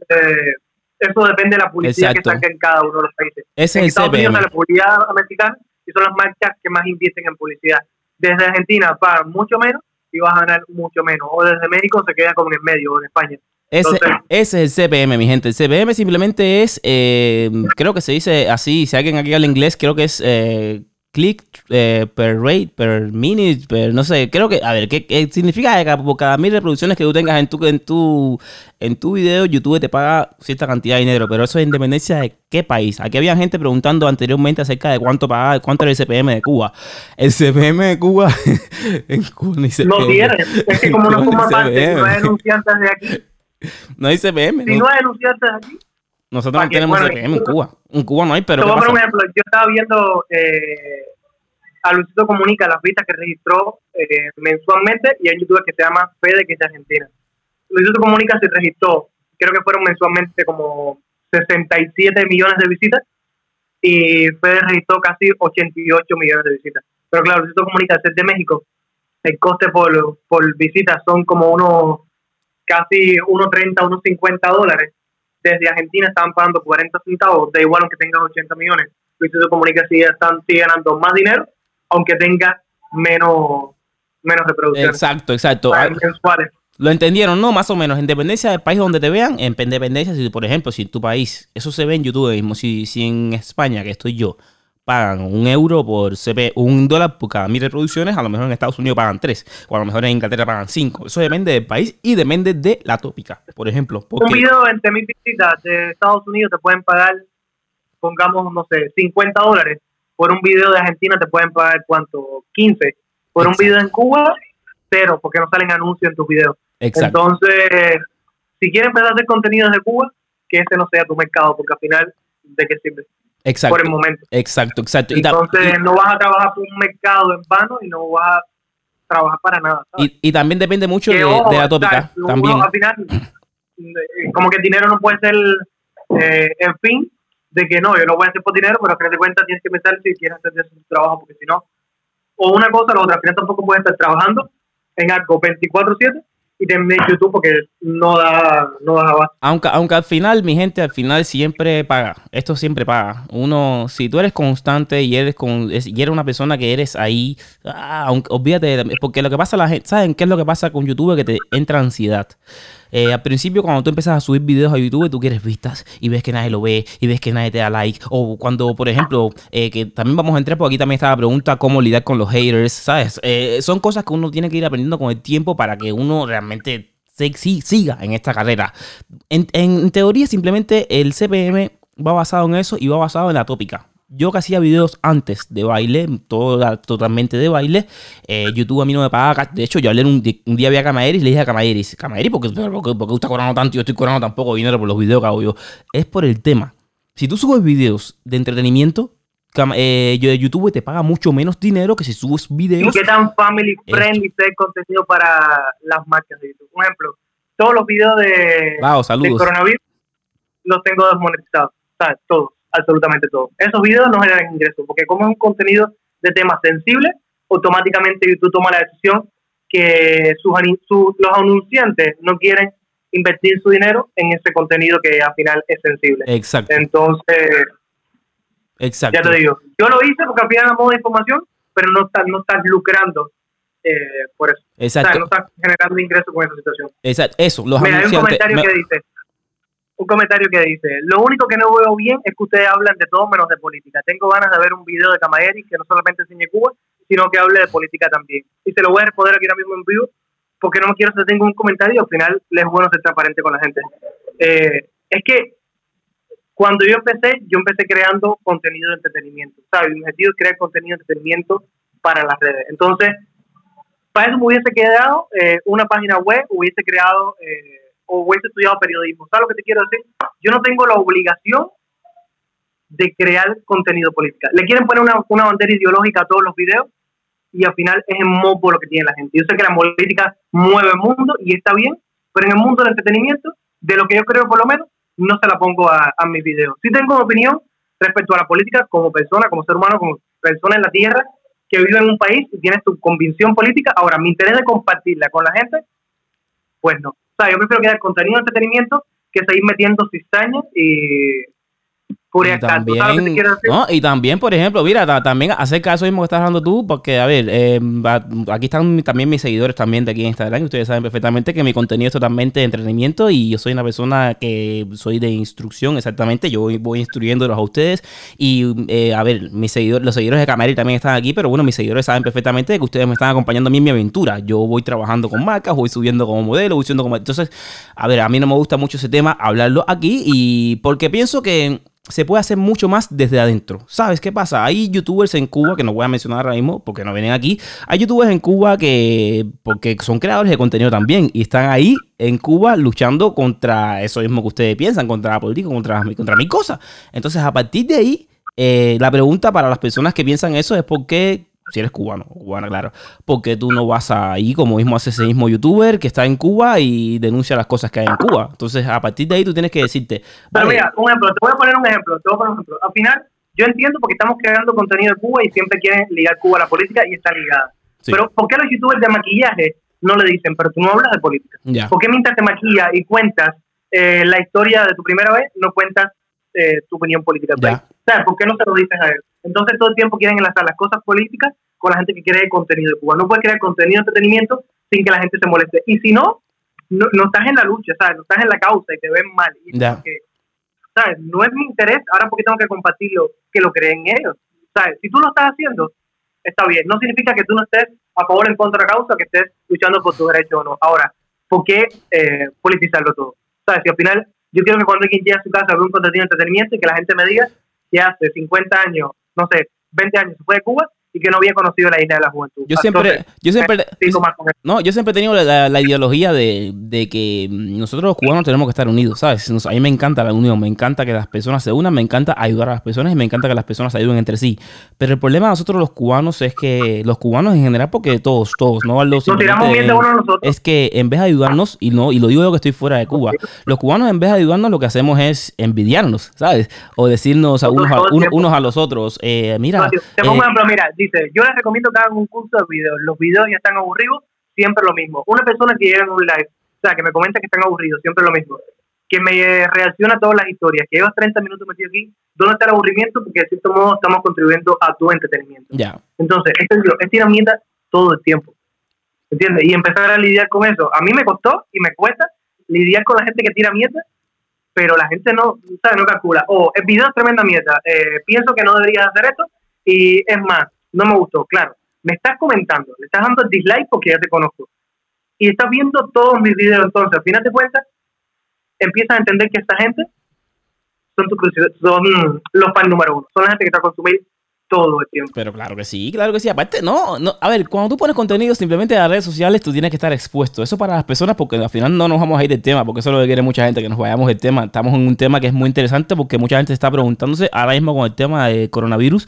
eso depende de la publicidad que saquen cada uno de los países. Ese en es Estados Unidos la publicidad americana y son las marcas que más invierten en publicidad. Desde Argentina pagan mucho menos y vas a ganar mucho menos. O desde México se queda como en el medio, o en España. Ese, ese, es el CPM, mi gente. El CPM simplemente es, eh, creo que se dice así, si alguien aquí habla inglés, creo que es eh, click eh, per rate, per minute, per, no sé, creo que, a ver, ¿qué, significa que por cada mil reproducciones que tú tengas en tu, en tu, en tu video, YouTube te paga cierta cantidad de dinero, pero eso es independencia de qué país. Aquí había gente preguntando anteriormente acerca de cuánto pagaba, cuánto era el CPM de Cuba. El CPM de Cuba, en Cuba no No tiene, es que como no forma parte, no hay denunciantes de aquí. No hay CPM. Si no, hay denunciantes aquí. Nosotros no tenemos CPM en Cuba. En Cuba no hay, pero. Te por ejemplo, yo estaba viendo eh, a Luisito Comunica las vistas que registró eh, mensualmente y hay YouTube que se llama Fede, que es de Argentina. Luisito Comunica se registró, creo que fueron mensualmente como 67 millones de visitas y Fede registró casi 88 millones de visitas. Pero claro, Luisito Comunica es de México. El coste por, por visita son como unos casi 1.30, 1.50 dólares desde Argentina estaban pagando 40 centavos, da igual aunque tenga 80 millones. Luisito Comunica sigue, están, sigue ganando más dinero, aunque tenga menos, menos reproducciones. Exacto, exacto. Ah, lo entendieron, ¿no? Más o menos. En dependencia del país donde te vean, en dependencia, si por ejemplo, si en tu país, eso se ve en YouTube mismo, si, si en España, que estoy yo, pagan un euro por CP, un dólar por cada mil reproducciones, a lo mejor en Estados Unidos pagan tres, o a lo mejor en Inglaterra pagan cinco. Eso depende del país y depende de la tópica, por ejemplo. Un video entre mil visitas de Estados Unidos te pueden pagar, pongamos, no sé, 50 dólares. Por un video de Argentina te pueden pagar, ¿cuánto? 15. Por un video en Cuba, cero, porque no salen anuncios en tus videos. Entonces, si quieres empezar a hacer contenidos de Cuba, que ese no sea tu mercado, porque al final, ¿de qué sirve? Exacto. por el momento. Exacto, exacto. Entonces no vas a trabajar por un mercado en vano y no vas a trabajar para nada. Y, también depende mucho de, la tópica. también. al final, eh, como que el dinero no puede ser eh, en fin de que no, yo lo voy a hacer por dinero, pero a fin de cuentas tienes que pensar si quieres hacer tu trabajo, porque si no, o una cosa o la otra, al final tampoco puedes estar trabajando en algo 24-7 también YouTube porque no da, no da Aunque, aunque al final, mi gente, al final siempre paga. Esto siempre paga. Uno, si tú eres constante y eres con, y eres una persona que eres ahí, ah, aunque, olvídate, porque lo que pasa la gente, ¿saben qué es lo que pasa con YouTube? Que te entra ansiedad. Eh, al principio, cuando tú empiezas a subir videos a YouTube, tú quieres vistas y ves que nadie lo ve y ves que nadie te da like. O cuando, por ejemplo, eh, que también vamos a entrar, por aquí también está la pregunta cómo lidiar con los haters, ¿sabes? Eh, son cosas que uno tiene que ir aprendiendo con el tiempo para que uno realmente siga en esta carrera. En, en teoría, simplemente el CPM va basado en eso y va basado en la tópica yo que hacía videos antes de baile, todo totalmente de baile, eh, YouTube a mí no me pagaba. De hecho, yo hablé un, un día había a y le dije a Camaeris, Camaeris, ¿por qué, porque, porque usted cobrando tanto y yo estoy cobrando tan poco dinero por los videos que hago yo? Es por el tema. Si tú subes videos de entretenimiento, eh, YouTube te paga mucho menos dinero que si subes videos. ¿Y qué tan family friendly es el contenido para las marcas de YouTube? Por ejemplo, todos los videos de, de coronavirus los tengo desmonetizados. ¿Sabes? Todos absolutamente todo. Esos videos no generan ingresos, porque como es un contenido de temas sensibles, automáticamente YouTube toma la decisión que sus, los anunciantes no quieren invertir su dinero en ese contenido que al final es sensible. Exacto. Entonces, Exacto. ya te digo, yo lo hice porque al final modo de información, pero no estás no estás lucrando eh, por eso. Exacto. no estás generando ingresos con esa situación. Exacto. Eso, los Mira, Hay un comentario que dice, un comentario que dice, lo único que no veo bien es que ustedes hablan de todo menos de política. Tengo ganas de ver un video de Camayeri que no solamente enseñe Cuba, sino que hable de política también. Y se lo voy a responder aquí ahora mismo en vivo, porque no me quiero hacer ningún comentario y al final les es bueno ser transparente con la gente. Eh, es que cuando yo empecé, yo empecé creando contenido de entretenimiento. ¿sabes? Mi objetivo es crear contenido de entretenimiento para las redes. Entonces, para eso me hubiese quedado eh, una página web, hubiese creado... Eh, o hubiese estudiado periodismo. ¿Sabes lo que te quiero decir? Yo no tengo la obligación de crear contenido político. Le quieren poner una, bandera ideológica a todos los videos. y al final es el por lo que tiene la gente. Yo sé que la política mueve el mundo y está bien, pero en el mundo del entretenimiento, de lo que yo creo por lo menos, no se la pongo a, a mis videos. Sí tengo opinión respecto a la política como persona, como ser humano, como persona en la tierra, que vive en un país y tiene su convicción política. Ahora, mi interés de compartirla con la gente, pues no. Sea, yo prefiero que haya contenido entretenimiento que seguir metiendo cizañas y y también, y también, por ejemplo, mira, también acerca de eso mismo que estás hablando tú, porque, a ver, eh, aquí están también mis seguidores también de aquí en Instagram, ustedes saben perfectamente que mi contenido es totalmente de entretenimiento y yo soy una persona que soy de instrucción, exactamente, yo voy instruyéndolos a ustedes y, eh, a ver, mis seguidores, los seguidores de Camari también están aquí, pero bueno, mis seguidores saben perfectamente que ustedes me están acompañando a mí en mi aventura, yo voy trabajando con marcas, voy subiendo como modelo, voy subiendo como... Entonces, a ver, a mí no me gusta mucho ese tema, hablarlo aquí y porque pienso que se puede hacer mucho más desde adentro. ¿Sabes qué pasa? Hay youtubers en Cuba, que no voy a mencionar ahora mismo porque no vienen aquí. Hay youtubers en Cuba que, porque son creadores de contenido también, y están ahí en Cuba luchando contra eso mismo que ustedes piensan, contra la política, contra, contra mi cosa. Entonces, a partir de ahí, eh, la pregunta para las personas que piensan eso es por qué si eres cubano, cubana, claro, porque tú no vas ahí como mismo hace ese mismo youtuber que está en Cuba y denuncia las cosas que hay en Cuba. Entonces, a partir de ahí tú tienes que decirte. Pero mira, un ejemplo, te voy a poner un ejemplo, te voy a poner un ejemplo. Al final, yo entiendo porque estamos creando contenido de Cuba y siempre quieren ligar Cuba a la política y está ligada. Pero, ¿por qué los youtubers de maquillaje no le dicen, pero tú no hablas de política? ¿Por qué mientras te maquillas y cuentas eh, la historia de tu primera vez, no cuentas eh, tu opinión política? ¿Sabes? ¿Por qué no se lo dices a él? Entonces todo el tiempo quieren enlazar las cosas políticas con la gente que quiere contenido de Cuba. No puedes crear contenido de entretenimiento sin que la gente se moleste. Y si no, no, estás en la lucha, ¿sabes? No estás en la causa y te ven mal. Y ¿sabes? No es mi interés, ahora porque tengo que compartirlo, que lo creen ellos. ¿Sabes? Si tú lo estás haciendo, está bien. No significa que tú no estés a favor o en contra de la causa, que estés luchando por tu derecho o no. Ahora, ¿por qué eh, politizarlo todo? ¿Sabes? Si al final yo quiero que cuando alguien llegue a su casa vea un contenido de entretenimiento y que la gente me diga que hace 50 años, no sé, 20 años se fue de Cuba y que no había conocido la isla de la juventud. Yo siempre, yo siempre, no, yo siempre he tenido la, ideología de, de, que nosotros los cubanos tenemos que estar unidos, ¿sabes? a mí me encanta la unión, me encanta que las personas se unan, me encanta ayudar a las personas y me encanta que las personas se ayuden entre sí. Pero el problema de nosotros los cubanos es que los cubanos en general, porque todos, todos, no los Nos tiramos bien de uno a nosotros. Es que en vez de ayudarnos, y no, y lo digo yo que estoy fuera de Cuba, los cubanos en vez de ayudarnos lo que hacemos es envidiarnos, ¿sabes? O decirnos a unos, a, unos a los otros, eh, mira. Te pongo un eh, ejemplo, mira, dice, yo les recomiendo que hagan un curso de videos. Los videos ya están aburridos, siempre lo mismo. Una persona que llega en un live, o sea, que me comenta que están aburridos, siempre lo mismo. Que me reacciona a todas las historias, que llevas 30 minutos metido aquí, ¿dónde está el aburrimiento? Porque de cierto modo estamos contribuyendo a tu entretenimiento. Ya. Entonces, es, es mierda todo el tiempo. ¿Entiendes? Y empezar a lidiar con eso. A mí me costó y me cuesta lidiar con la gente que tira mierda, pero la gente no, ¿sabe? No calcula. O oh, el video es tremenda mierda. Eh, pienso que no deberías hacer esto. Y es más, no me gustó, claro. Me estás comentando, le estás dando el dislike porque ya te conozco. Y estás viendo todos mis videos, entonces, al final de cuentas, empiezas a entender que esta gente son, son los fans número uno. Son la gente que va a consumir todo el tiempo. Pero claro que sí, claro que sí. Aparte, no, no, a ver, cuando tú pones contenido simplemente a las redes sociales, tú tienes que estar expuesto. Eso para las personas, porque al final no nos vamos a ir del tema, porque eso es lo que quiere mucha gente, que nos vayamos del tema. Estamos en un tema que es muy interesante porque mucha gente está preguntándose ahora mismo con el tema de coronavirus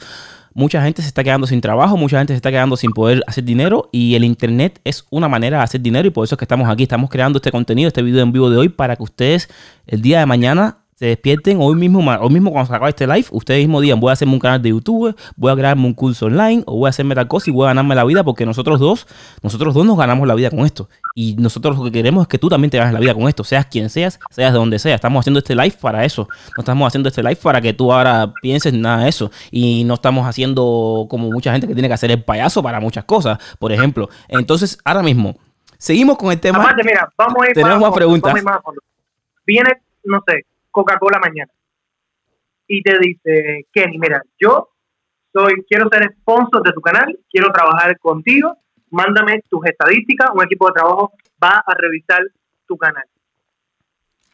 mucha gente se está quedando sin trabajo, mucha gente se está quedando sin poder hacer dinero y el internet es una manera de hacer dinero y por eso es que estamos aquí, estamos creando este contenido, este video en vivo de hoy para que ustedes el día de mañana se despierten hoy mismo, hoy mismo cuando se acabe este live, ustedes mismo digan, voy a hacerme un canal de YouTube, voy a crearme un curso online o voy a hacerme tal cosa y voy a ganarme la vida porque nosotros dos, nosotros dos nos ganamos la vida con esto. Y nosotros lo que queremos es que tú también te ganes la vida con esto, seas quien seas, seas de donde sea. Estamos haciendo este live para eso. No estamos haciendo este live para que tú ahora pienses nada de eso. Y no estamos haciendo como mucha gente que tiene que hacer el payaso para muchas cosas, por ejemplo. Entonces, ahora mismo, seguimos con el tema. Aparte, mira, vamos a ir Tenemos más preguntas. Viene, no sé, Coca-Cola mañana. Y te dice, Kenny, mira, yo soy, quiero ser sponsor de tu canal, quiero trabajar contigo, mándame tus estadísticas, un equipo de trabajo va a revisar tu canal.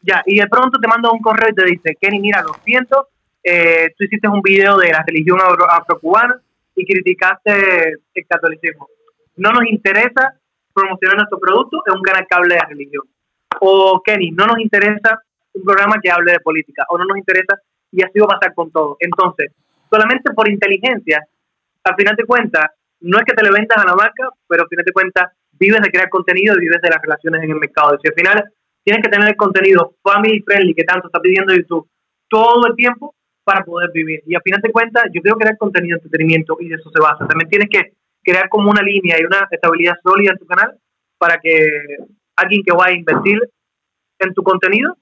Ya, y de pronto te manda un correo y te dice, Kenny, mira, lo siento, eh, tú hiciste un video de la religión afrocubana y criticaste el catolicismo. No nos interesa promocionar nuestro producto en un canal cable de religión. O Kenny, no nos interesa un programa que hable de política o no nos interesa y así va a pasar con todo. Entonces, solamente por inteligencia, al final de cuentas, no es que te le vendas a la marca, pero al final de cuentas vives de crear contenido y vives de las relaciones en el mercado. Y si al final tienes que tener el contenido family friendly que tanto está pidiendo YouTube todo el tiempo para poder vivir. Y al final de cuentas, yo que crear contenido de entretenimiento y de eso se basa. También tienes que crear como una línea y una estabilidad sólida en tu canal para que alguien que vaya a invertir en tu contenido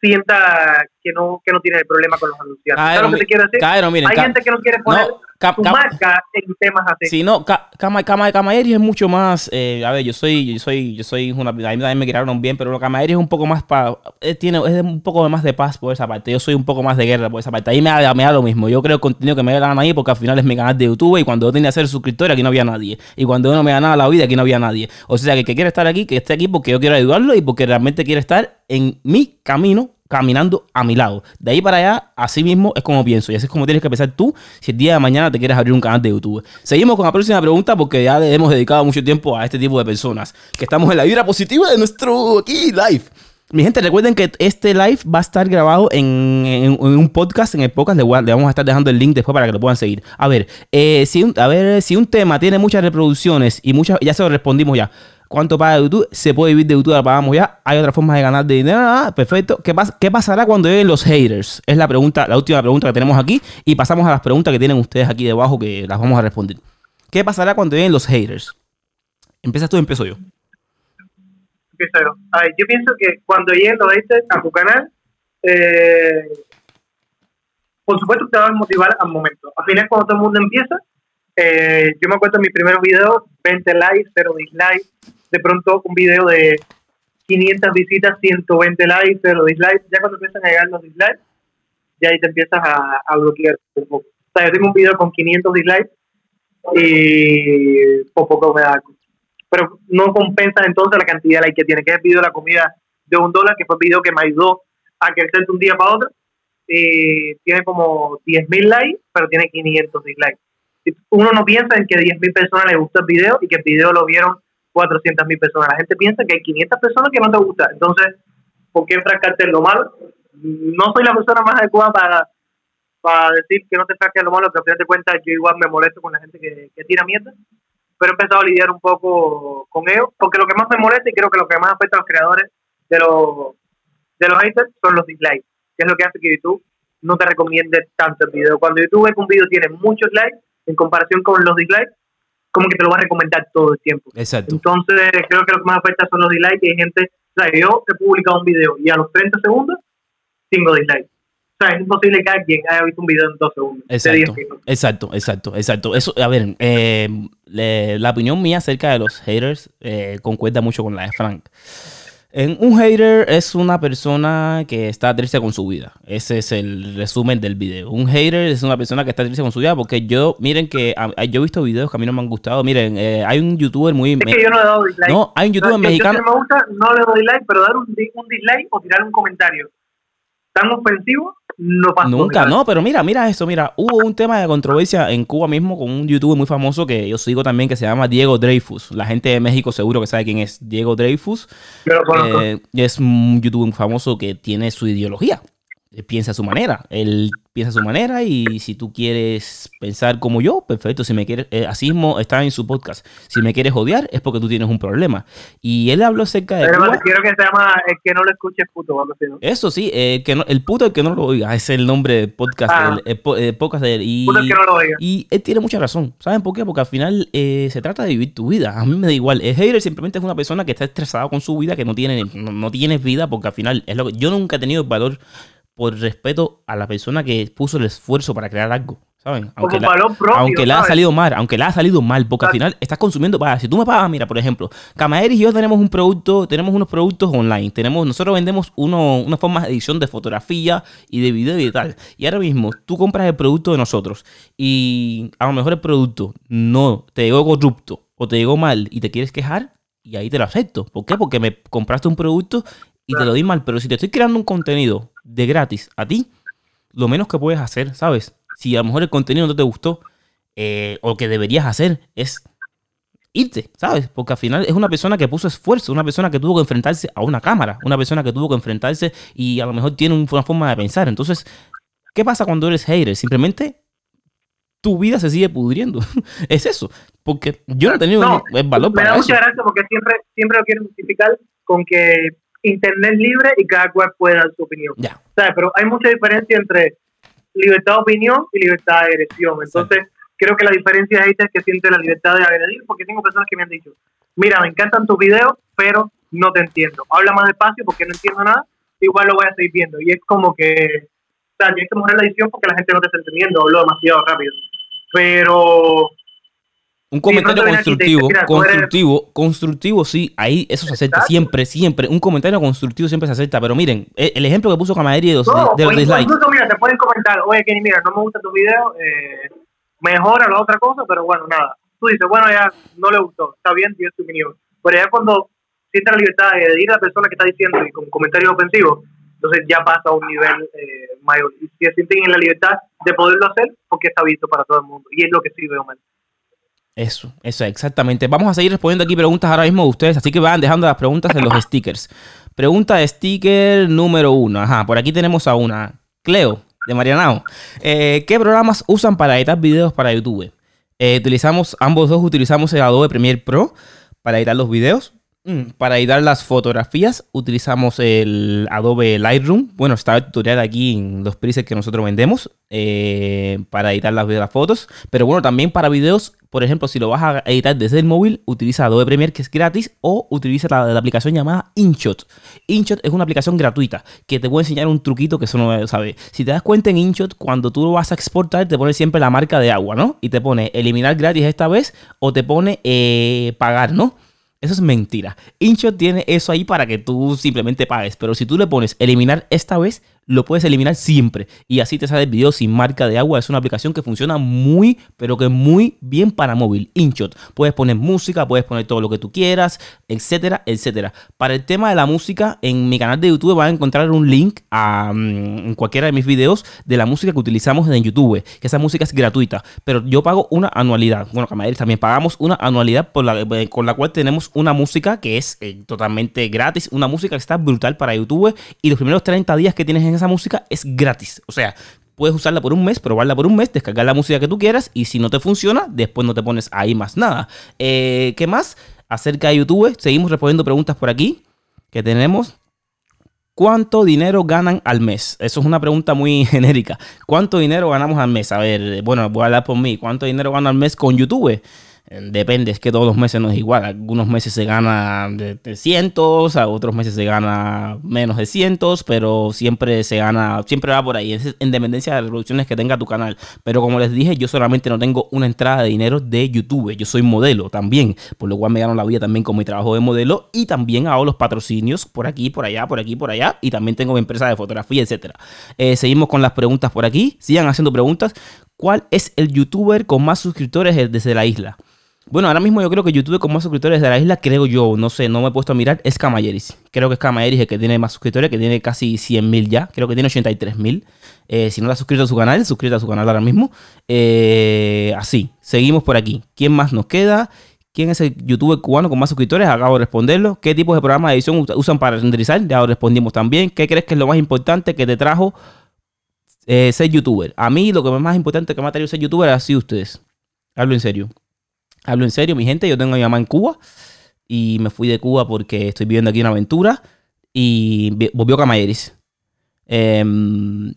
sienta que no, que no tiene el problema con los anunciantes. Claro, lo que te quiero decir? Hay gente que no quiere poner su marca en temas así. Sí, no, Camaieri es mucho más, eh, a ver, yo soy, yo soy, yo soy una, a mí también me crearon bien, pero Camaieri es un poco más para, eh, tiene, es un poco más de paz por esa parte, yo soy un poco más de guerra por esa parte, ahí me da, me da lo mismo, yo creo el contenido que me dan ahí porque al final es mi canal de YouTube y cuando yo tenía que ser suscriptor aquí no había nadie, y cuando yo no me ganaba la vida aquí no había nadie, o sea que el que quiere estar aquí, que esté aquí porque yo quiero ayudarlo y porque realmente quiere estar en mi camino caminando a mi lado. De ahí para allá, así mismo es como pienso. Y así es como tienes que pensar tú si el día de mañana te quieres abrir un canal de YouTube. Seguimos con la próxima pregunta porque ya le hemos dedicado mucho tiempo a este tipo de personas. Que estamos en la vibra positiva de nuestro aquí live. Mi gente, recuerden que este live va a estar grabado en, un podcast, en el podcast. Le, vamos a estar dejando el link después para que lo puedan seguir. A ver, eh, si, a ver, si un tema tiene muchas reproducciones y muchas, ya se lo respondimos ya cuánto paga YouTube, se puede vivir de YouTube, la pagamos ya, hay otras formas de ganar de dinero, ah, perfecto. ¿Qué, ¿Qué pasará cuando lleguen los haters? Es la pregunta, la última pregunta que tenemos aquí y pasamos a las preguntas que tienen ustedes aquí debajo que las vamos a responder. ¿Qué pasará cuando lleguen los haters? ¿Empiezas tú o empiezo yo? Empiezo yo. Pienso que cuando lleguen los haters a tu canal, eh, por supuesto te va a motivar al momento. Al final, cuando todo el mundo empieza, eh, yo me acuerdo en mis primeros videos, 20 likes, 0 dislikes, de pronto un video de 500 visitas, 120 likes, pero dislikes, ya cuando empiezan a llegar los dislikes, ya ahí te empiezas a, bloquear un poco. O sea, yo tengo un video con 500 dislikes y por poco me da Pero no compensa entonces la cantidad de likes que tiene, que es el video de la comida de un dólar, que fue el video que me ayudó a crecer de un día para otro. Y tiene como 10.000 likes, pero tiene 500 dislikes. Uno no piensa en que 10.000 personas les gustó el video y que el video lo vieron 400 mil personas. La gente piensa que hay 500 personas que no te gustan. Entonces, ¿por qué enfrascarte en lo malo? No soy la persona más adecuada para, para decir que no te enfrasques en lo malo, que al final de cuentas yo igual me molesto con la gente que, que tira mierda. Pero he empezado a lidiar un poco con ello, porque lo que más me molesta y creo que lo que más afecta a los creadores de los, de los haters son los dislikes, que es lo que hace que YouTube no te recomiende tanto el video. Cuando YouTube ve que un video tiene muchos likes, en comparación con los dislikes, como que te lo va a recomendar todo el tiempo. Exacto. Entonces, creo que lo que más afecta son los dislikes y hay gente, o sea, yo he publicado un video y a los 30 segundos, tengo dislikes. O sea, es imposible que alguien haya visto un video en dos segundos. Exacto, exacto, exacto, exacto. Eso, a ver, eh, la opinión mía acerca de los haters eh, concuerda mucho con la de Frank un hater es una persona que está triste con su vida. Ese es el resumen del video. Un hater es una persona que está triste con su vida porque yo, miren que yo he visto videos que a mí no me han gustado. Miren, eh, hay un youtuber muy... Es que yo no le doy dislike. No, hay un youtuber mexicano... Yo, me gusta, no le doy like, pero dar un, un dislike o tirar un comentario tan ofensivo no Nunca, no, pero mira, mira eso, mira, hubo un tema de controversia en Cuba mismo con un youtuber muy famoso que yo sigo también que se llama Diego Dreyfus. La gente de México seguro que sabe quién es Diego Dreyfus. Eh, es un youtuber muy famoso que tiene su ideología piensa a su manera. Él piensa a su manera y si tú quieres pensar como yo, perfecto. Si me quieres, eh, así mismo está en su podcast. Si me quieres odiar es porque tú tienes un problema. Y él habló acerca de. Pero quiero que se llama El que no lo escuche puto. Eso sí, el, que no, el puto el que no lo oiga. Es el nombre del podcast, ah. el, podcast de él. Y, y él tiene mucha razón. ¿Saben por qué? Porque al final eh, se trata de vivir tu vida. A mí me da igual. El hater simplemente es una persona que está estresada con su vida, que no tiene, no, no tiene vida, porque al final es lo que. Yo nunca he tenido el valor por respeto a la persona que puso el esfuerzo para crear algo. ¿Saben? Aunque, aunque le ha salido mal, aunque le ha salido mal, porque al final estás consumiendo para Si tú me pagas, mira, por ejemplo, Camaeri y yo tenemos un producto, tenemos unos productos online, tenemos, nosotros vendemos uno, una forma de edición de fotografía y de video y tal. Y ahora mismo tú compras el producto de nosotros y a lo mejor el producto no te llegó corrupto o te llegó mal y te quieres quejar, y ahí te lo acepto. ¿Por qué? Porque me compraste un producto y te lo di mal. Pero si te estoy creando un contenido de gratis a ti, lo menos que puedes hacer, ¿sabes? Si a lo mejor el contenido no te gustó, eh, o que deberías hacer es irte, ¿sabes? Porque al final es una persona que puso esfuerzo, una persona que tuvo que enfrentarse a una cámara, una persona que tuvo que enfrentarse y a lo mejor tiene una forma de pensar. Entonces, ¿qué pasa cuando eres hater? Simplemente tu vida se sigue pudriendo. es eso. Porque yo no he tenido el valor para Me da mucha gracia porque siempre, siempre lo quiero justificar con que Internet libre y cada cual puede dar su opinión. Ya. Pero hay mucha diferencia entre libertad de opinión y libertad de agresión. Entonces, creo que la diferencia ahí es que siente la libertad de agredir, porque tengo personas que me han dicho, mira, me encantan tus videos, pero no te entiendo. Habla más despacio porque no entiendo nada, igual lo voy a seguir viendo. Y es como que, o sea, tienes que mejorar la edición porque la gente no te está entendiendo, hablo demasiado rápido. Pero un comentario constructivo, constructivo, constructivo, sí, ahí eso se acepta siempre, siempre. Un comentario constructivo siempre se acepta, pero miren, e, el ejemplo que puso Camaderi de los, no, de los dislikes. Incluso, mira, te pueden comentar, oye, Kenny, mira, no me gusta tu video, eh, mejora la otra cosa, pero bueno, nada. Tú dices, bueno, ya no le gustó, está bien, tienes tu opinión. Pero ya cuando siente la libertad de ir a la persona que está diciendo y con comentarios ofensivos, entonces ya pasa a un nivel eh, mayor. Y se sienten en la libertad de poderlo hacer, porque está visto para todo el mundo. Y es lo que sirve, Omar. Eso, eso, exactamente. Vamos a seguir respondiendo aquí preguntas ahora mismo de ustedes, así que van dejando las preguntas en los stickers. Pregunta de sticker número uno. Ajá, por aquí tenemos a una. Cleo, de Marianao. Eh, ¿Qué programas usan para editar videos para YouTube? Eh, utilizamos, ambos dos utilizamos el Adobe Premiere Pro para editar los videos. Mm, para editar las fotografías utilizamos el Adobe Lightroom. Bueno, está el tutorial aquí en los presets que nosotros vendemos eh, para editar las, fotos. Pero bueno, también para videos, por ejemplo, si lo vas a editar desde el móvil, utiliza Adobe Premiere que es gratis o utiliza la, aplicación llamada InShot. InShot es una aplicación gratuita que te puede enseñar un truquito que eso no sabe. Si te das cuenta en InShot, cuando tú lo vas a exportar, te pone siempre la marca de agua, ¿no? Y te pone eliminar gratis esta vez o te pone eh, pagar, ¿no? Eso es mentira. InShot tiene eso ahí para que tú simplemente pagues. Pero si tú le pones eliminar esta vez, lo puedes eliminar siempre. Y así te sale el video sin marca de agua. Es una aplicación que funciona muy, pero que muy bien para móvil. InShot. Puedes poner música, puedes poner todo lo que tú quieras, etcétera, etcétera. Para el tema de la música, en mi canal de YouTube van a encontrar un link a en cualquiera de mis videos de la música que utilizamos en YouTube. Que esa música es gratuita. Pero yo pago una anualidad. Bueno, Camaderis también pagamos una anualidad eh, con la cual tenemos una música que es eh, totalmente gratis. Una música que está brutal para YouTube. Y los primeros 30 días que tienes en esa música es gratis. O sea, puedes usarla por un mes, probarla por un mes, descargar la música que tú quieras y si no te funciona, después no te pones ahí más nada. Eh, ¿Qué más? Acerca de YouTube, seguimos respondiendo preguntas por aquí que tenemos. ¿Cuánto dinero ganan al mes? Eso es una pregunta muy genérica. ¿Cuánto dinero ganamos al mes? A ver, bueno, voy a hablar por mí. ¿Cuánto dinero gano al mes con YouTube? Depende, es que todos los meses no es igual. Algunos meses se gana de, cientos, a otros meses se gana menos de cientos, pero siempre se gana, siempre va por ahí, es en dependencia de las reproducciones que tenga tu canal. Pero como les dije, yo solamente no tengo una entrada de dinero de YouTube, yo soy modelo también, por lo cual me gano la vida también con mi trabajo de modelo y también hago los patrocinios por aquí, por allá, por aquí, por allá, y también tengo mi empresa de fotografía, etc. Eh, seguimos con las preguntas por aquí, sigan haciendo preguntas. ¿Cuál es el youtuber con más suscriptores desde la isla? Bueno, ahora mismo yo creo que YouTube con más suscriptores de la isla, creo yo, no sé, no me he puesto a mirar, es Camayeris. Creo que es Camayeris el que tiene más suscriptores, que tiene casi 100.000 ya, creo que tiene 83.000. Eh, si no la has suscrito a su canal, suscríbete a su canal ahora mismo. Eh, así, seguimos por aquí. ¿Quién más nos queda? ¿Quién es el youtuber cubano con más suscriptores? Acabo de responderlo. ¿Qué tipo de programa de edición usan para renderizar? Ya lo respondimos también. ¿Qué crees que es lo más importante que te trajo eh, ser youtuber? A mí lo que más importante que me ha traído ser youtuber ha sido ustedes. Hablo en serio. Hablo en serio, mi gente. Yo tengo a mi mamá en Cuba y me fui de Cuba porque estoy viviendo aquí una aventura y volvió Camayeris. Em,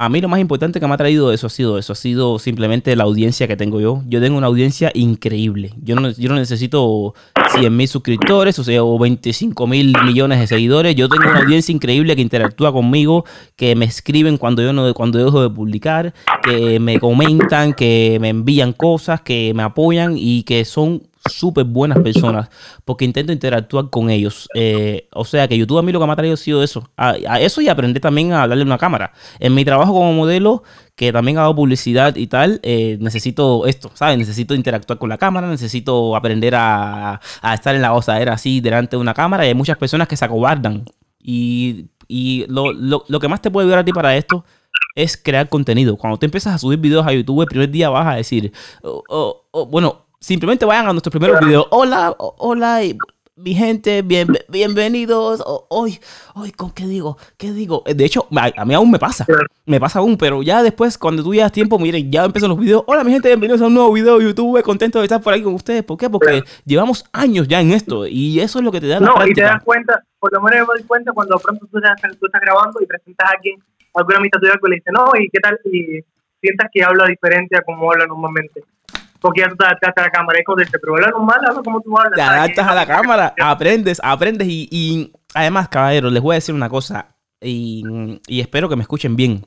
a mí lo más importante que me ha traído eso ha sido eso, ha sido simplemente la audiencia que tengo yo. Yo tengo una audiencia increíble. Yo no, yo no necesito 100 mil suscriptores, o sea, o 25 mil millones de seguidores. Yo tengo una audiencia increíble que interactúa conmigo, que me escriben cuando yo no, cuando dejo de publicar, que me comentan, que me envían cosas, que me apoyan y que son súper buenas personas porque intento interactuar con ellos. Eh, o sea que YouTube a mí lo que me ha traído ha sido eso. A, eso y aprender también a a una cámara. En mi trabajo como modelo, que también hago publicidad y tal, eh, necesito esto, ¿sabes? Necesito interactuar con la cámara, necesito aprender a, estar en la osadera así delante de una cámara y hay muchas personas que se acobardan. Y, lo, que más te puede ayudar a ti para esto es crear contenido. Cuando te empiezas a subir videos a YouTube, el primer día vas a decir, oh, oh, oh, bueno, simplemente vayan a nuestros primeros videos. Hola, hola, mi gente, bien, bienvenidos. Hoy, hoy, ¿con qué digo? ¿Qué digo? De hecho, a, mí aún me pasa. Me pasa aún, pero ya después, cuando tú llevas tiempo, miren, ya empiezan los videos. Hola, mi gente, bienvenidos a un nuevo video de YouTube. Contento de estar por ahí con ustedes. ¿Por qué? Porque llevamos años ya en esto y eso es lo que te da la No, y te das cuenta, por lo menos me doy cuenta cuando pronto tú estás, tú estás grabando y presentas a alguien, alguna amistad tuya que le dice, no, ¿y qué tal? Y sientas que habla diferente a como habla normalmente porque ya tú te adaptas a la cámara. Es como dice, pero habla normal, habla como tú hablas. Te adaptas a la cámara, aprendes, aprendes y, y, además, caballeros, les voy a decir una cosa y, y espero que me escuchen bien.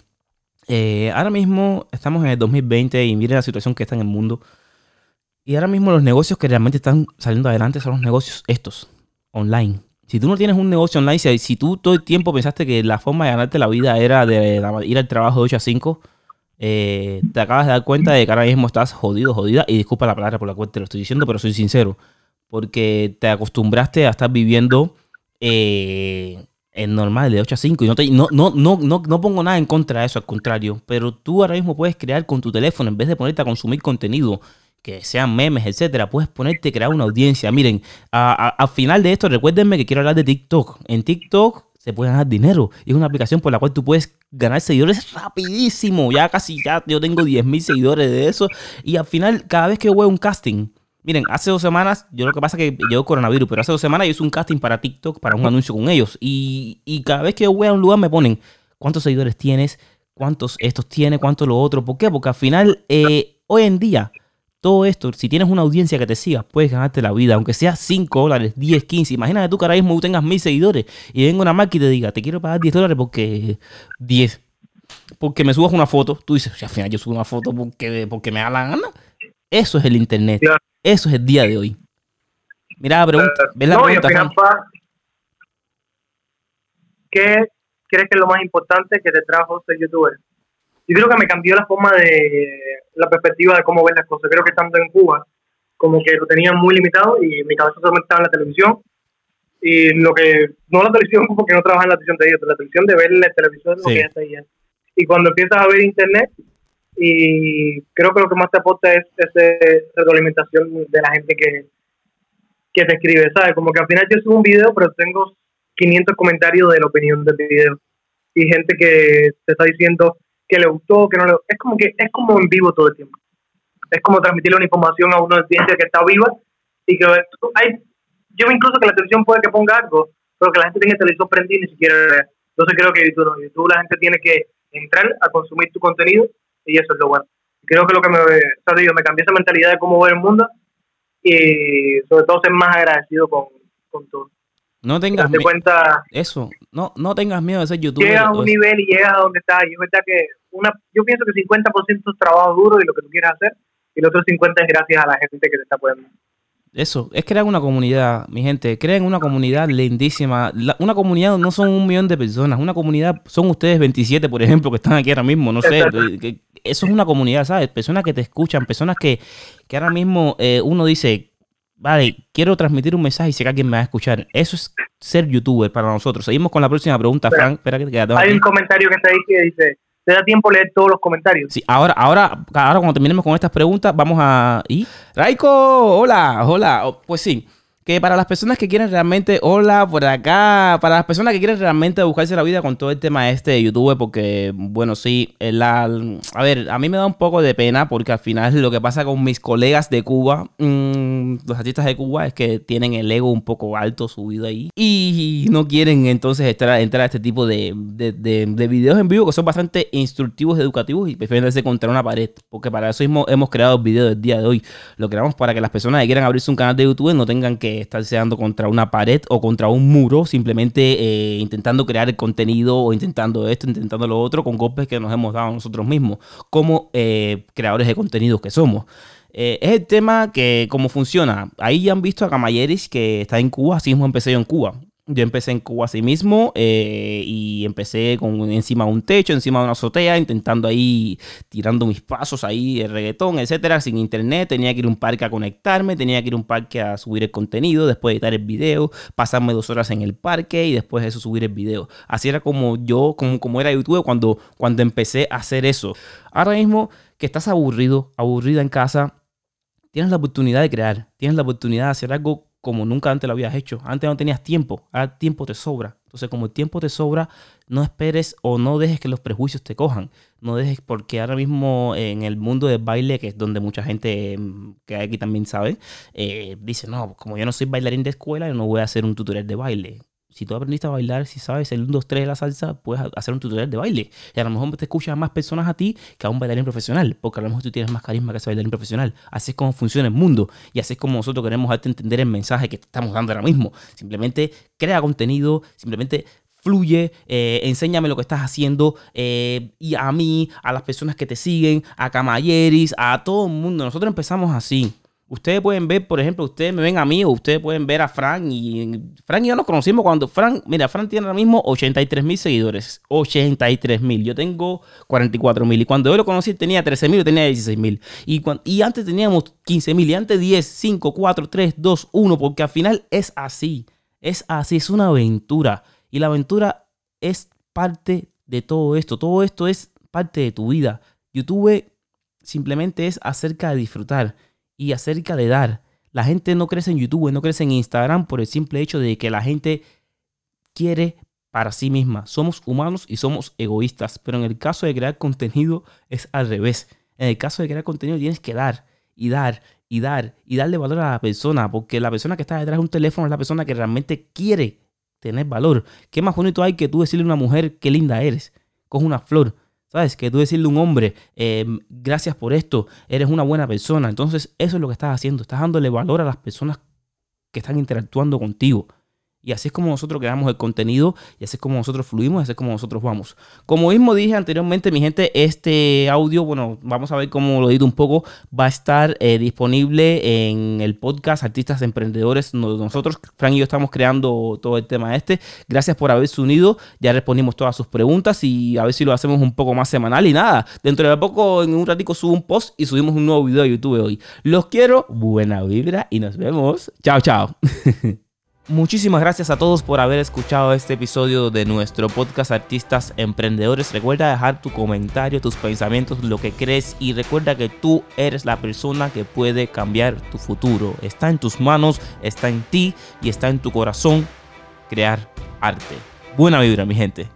Eh, ahora mismo estamos en el 2020 y miren la situación que está en el mundo. Y ahora mismo los negocios que realmente están saliendo adelante son los negocios estos, online. Si tú no tienes un negocio online, si, si tú todo el tiempo pensaste que la forma de ganarte la vida era de, de ir al trabajo de 8 a 5, eh, te acabas de dar cuenta de que ahora mismo estás jodido, jodida, y disculpa la palabra por la cual te lo estoy diciendo, pero soy sincero, porque te acostumbraste a estar viviendo eh, en normal de 8 a 5 y no, te, no, no, no, no, pongo nada en contra de eso, al contrario, pero tú ahora mismo puedes crear con tu teléfono, en vez de ponerte a consumir contenido, que sean memes, etcétera, puedes ponerte a crear una audiencia. Miren, al final de esto, recuérdenme que quiero hablar de TikTok. En TikTok se puede ganar dinero. Y es una aplicación por la cual tú puedes ganar seguidores rapidísimo. Ya casi, ya yo tengo 10 mil seguidores de eso. Y al final, cada vez que yo veo un casting, miren, hace dos semanas, yo lo que pasa es que llevo coronavirus, pero hace dos semanas yo hice un casting para TikTok, para un anuncio con ellos. Y, y cada vez que yo voy a un lugar me ponen cuántos seguidores tienes, cuántos estos tiene, cuánto lo otro. ¿Por qué? Porque al final, eh, hoy en día, todo esto, si tienes una audiencia que te siga, puedes ganarte la vida, aunque sea 5 dólares, 10, 15. Imagínate tú que ahora mismo tengas mil seguidores y venga una marca y te diga, te quiero pagar 10 dólares porque 10. Porque me subas una foto. Tú dices, al final yo subo una foto porque, porque me da la gana. Eso es el internet. Eso es el día de hoy. Mira la pregunta. ¿Ves la pregunta, ¿Qué crees que es lo más importante que te trajo ser youtuber? Yo creo que me cambió la forma de la perspectiva de cómo ven las cosas. Creo que estando en Cuba, como que lo tenía muy limitado y mi cabeza solamente estaba en la televisión. Y lo que, no la televisión porque no trabaja en la televisión de ellos, pero la televisión de ver la televisión es lo que ya ahí. Y cuando empiezas a ver internet, y creo que lo que más te aporta es esa retroalimentación de la gente que, que te escribe, ¿sabes? Como que al final yo subo un video, pero tengo 500 comentarios de la opinión del video. Y gente que te está diciendo, que le gustó, que no le Es como que es como en vivo todo el tiempo. Es como transmitirle una información a una audiencia que está viva y que hay, yo incluso que la televisión puede que ponga algo, pero que la gente tenga el televisor prendido y ni siquiera Entonces creo que YouTube, no, YouTube la gente tiene que entrar a consumir tu contenido y eso es lo bueno. Creo que lo que me, o digo, me cambió esa mentalidad de cómo ver el mundo y sobre todo ser más agradecido con, con todo. No tengas miedo. cuenta. Eso, no, no tengas miedo de ser youtuber. Llegas a un nivel y llegas a donde estás. Y es verdad que una, yo pienso que 50% es trabajo duro y lo que tú quieres hacer, y el otro 50% es gracias a la gente que te está apoyando. Eso, es crear una comunidad, mi gente. Creen una comunidad lindísima. una comunidad no son un millón de personas. Una comunidad son ustedes 27, por ejemplo, que están aquí ahora mismo. No sé. eso es una comunidad, ¿sabes? Personas que te escuchan, personas que, que ahora mismo eh, uno dice, vale, quiero transmitir un mensaje y sé que alguien me va a escuchar. Eso es ser youtuber para nosotros. Seguimos con la próxima pregunta, Frank. Espera que Hay un comentario que está ahí que dice, ¿te da tiempo leer todos los comentarios? Sí, ahora, ahora, ahora cuando terminemos con estas preguntas, vamos a... ¿Y? Raiko, hola, hola. Oh, pues sí que para las personas que quieren realmente, hola por acá, para las personas que quieren realmente buscarse la vida con todo el tema este de YouTube, porque, bueno, sí, la, a ver, a mí me da un poco de pena porque al final lo que pasa con mis colegas de Cuba, mm, los artistas de Cuba, es que tienen el ego un poco alto subido ahí y no quieren entonces entrar, entrar a este tipo de, de, videos en vivo que son bastante instructivos, educativos y prefieren hacerse contra una pared, porque para eso mismo hemos creado el video del día de hoy. Lo creamos para que las personas que quieran abrirse un canal de YouTube no tengan que estarse dando contra una pared o contra un muro, simplemente eh, intentando crear el contenido o intentando esto, intentando lo otro, con golpes que nos hemos dado nosotros mismos, como eh, creadores de contenidos que somos. Eh, es el tema que, cómo funciona. Ahí ya han visto a Camayeris que está en Cuba, así mismo empecé yo en Cuba. Yo empecé en Cuba así mismo eh, y empecé con encima de un techo, encima de una azotea, intentando ahí, tirando mis pasos ahí, el reggaetón, etcétera, sin internet. Tenía que ir a un parque a conectarme, tenía que ir a un parque a subir el contenido, después editar el video, pasarme dos horas en el parque y después de eso subir el video. Así era como yo, como, como era YouTube cuando, cuando empecé a hacer eso. Ahora mismo que estás aburrido, aburrida en casa, tienes la oportunidad de crear, tienes la oportunidad de hacer algo como nunca antes lo habías hecho. Antes no tenías tiempo, ahora tiempo te sobra. Entonces, como el tiempo te sobra, no esperes o no dejes que los prejuicios te cojan. No dejes, porque ahora mismo en el mundo del baile, que es donde mucha gente mm, que hay aquí también sabe, eh, dice, no, como yo no soy bailarín de escuela, yo no voy a hacer un tutorial de baile si tú aprendiste a bailar, si sabes el 1, 2, 3 de la salsa, puedes hacer un tutorial de baile. Y a lo mejor te escuchan más personas a ti que a un bailarín profesional, porque a lo mejor tú tienes más carisma que ese bailarín profesional. Así es como funciona el mundo y así es como nosotros queremos darte entender el mensaje que te estamos dando ahora mismo. Simplemente crea contenido, simplemente fluye, eh, enséñame lo que estás haciendo eh, y a mí, a las personas que te siguen, a Camayeris, a todo el mundo. Nosotros empezamos así. Ustedes pueden ver, por ejemplo, ustedes me ven a mí o ustedes pueden ver a Frank y Frank y yo nos conocimos cuando Frank, mira, Frank tiene ahora mismo 83 mil seguidores, 83 mil, yo tengo 44 mil y cuando yo lo conocí tenía 13 mil, tenía 16 mil y, y antes teníamos 15 mil y antes 10, 5, 4, 3, 2, 1, porque al final es así, es así, es una aventura y la aventura es parte de todo esto, todo esto es parte de tu vida. YouTube simplemente es acerca de disfrutar y acerca de dar. La gente no crece en YouTube, no crece en Instagram por el simple hecho de que la gente quiere para sí misma. Somos humanos y somos egoístas, pero en el caso de crear contenido es al revés. En el caso de crear contenido tienes que dar y dar y dar y darle valor a la persona, porque la persona que está detrás de un teléfono es la persona que realmente quiere tener valor. ¿Qué más bonito hay que tú decirle a una mujer qué linda eres? Coge una flor, ¿Sabes? Que tú decirle a un hombre, em, gracias por esto, eres una buena persona. Entonces, eso es lo que estás haciendo. Estás dándole valor a las personas que están interactuando contigo. Y así es como nosotros creamos el contenido y así es como nosotros fluimos y así es como nosotros vamos. Como mismo dije anteriormente, mi gente, este audio, bueno, vamos a ver cómo lo edito un poco, va a estar eh, disponible en el podcast Artistas Emprendedores. Nosotros, Frank y yo, estamos creando todo el tema este. Gracias por haberse unido. Ya respondimos todas sus preguntas y a ver si lo hacemos un poco más semanal. Y nada, dentro de poco, en un ratico, subo un post y subimos un nuevo video a YouTube hoy. Los quiero, buena vibra y nos vemos. Chao, chao. Muchísimas gracias a todos por haber escuchado este episodio de nuestro podcast Artistas Emprendedores. Recuerda dejar tu comentario, tus pensamientos, lo que crees y recuerda que tú eres la persona que puede cambiar tu futuro. Está en tus manos, está en ti y está en tu corazón crear arte. Buena vibra, mi gente.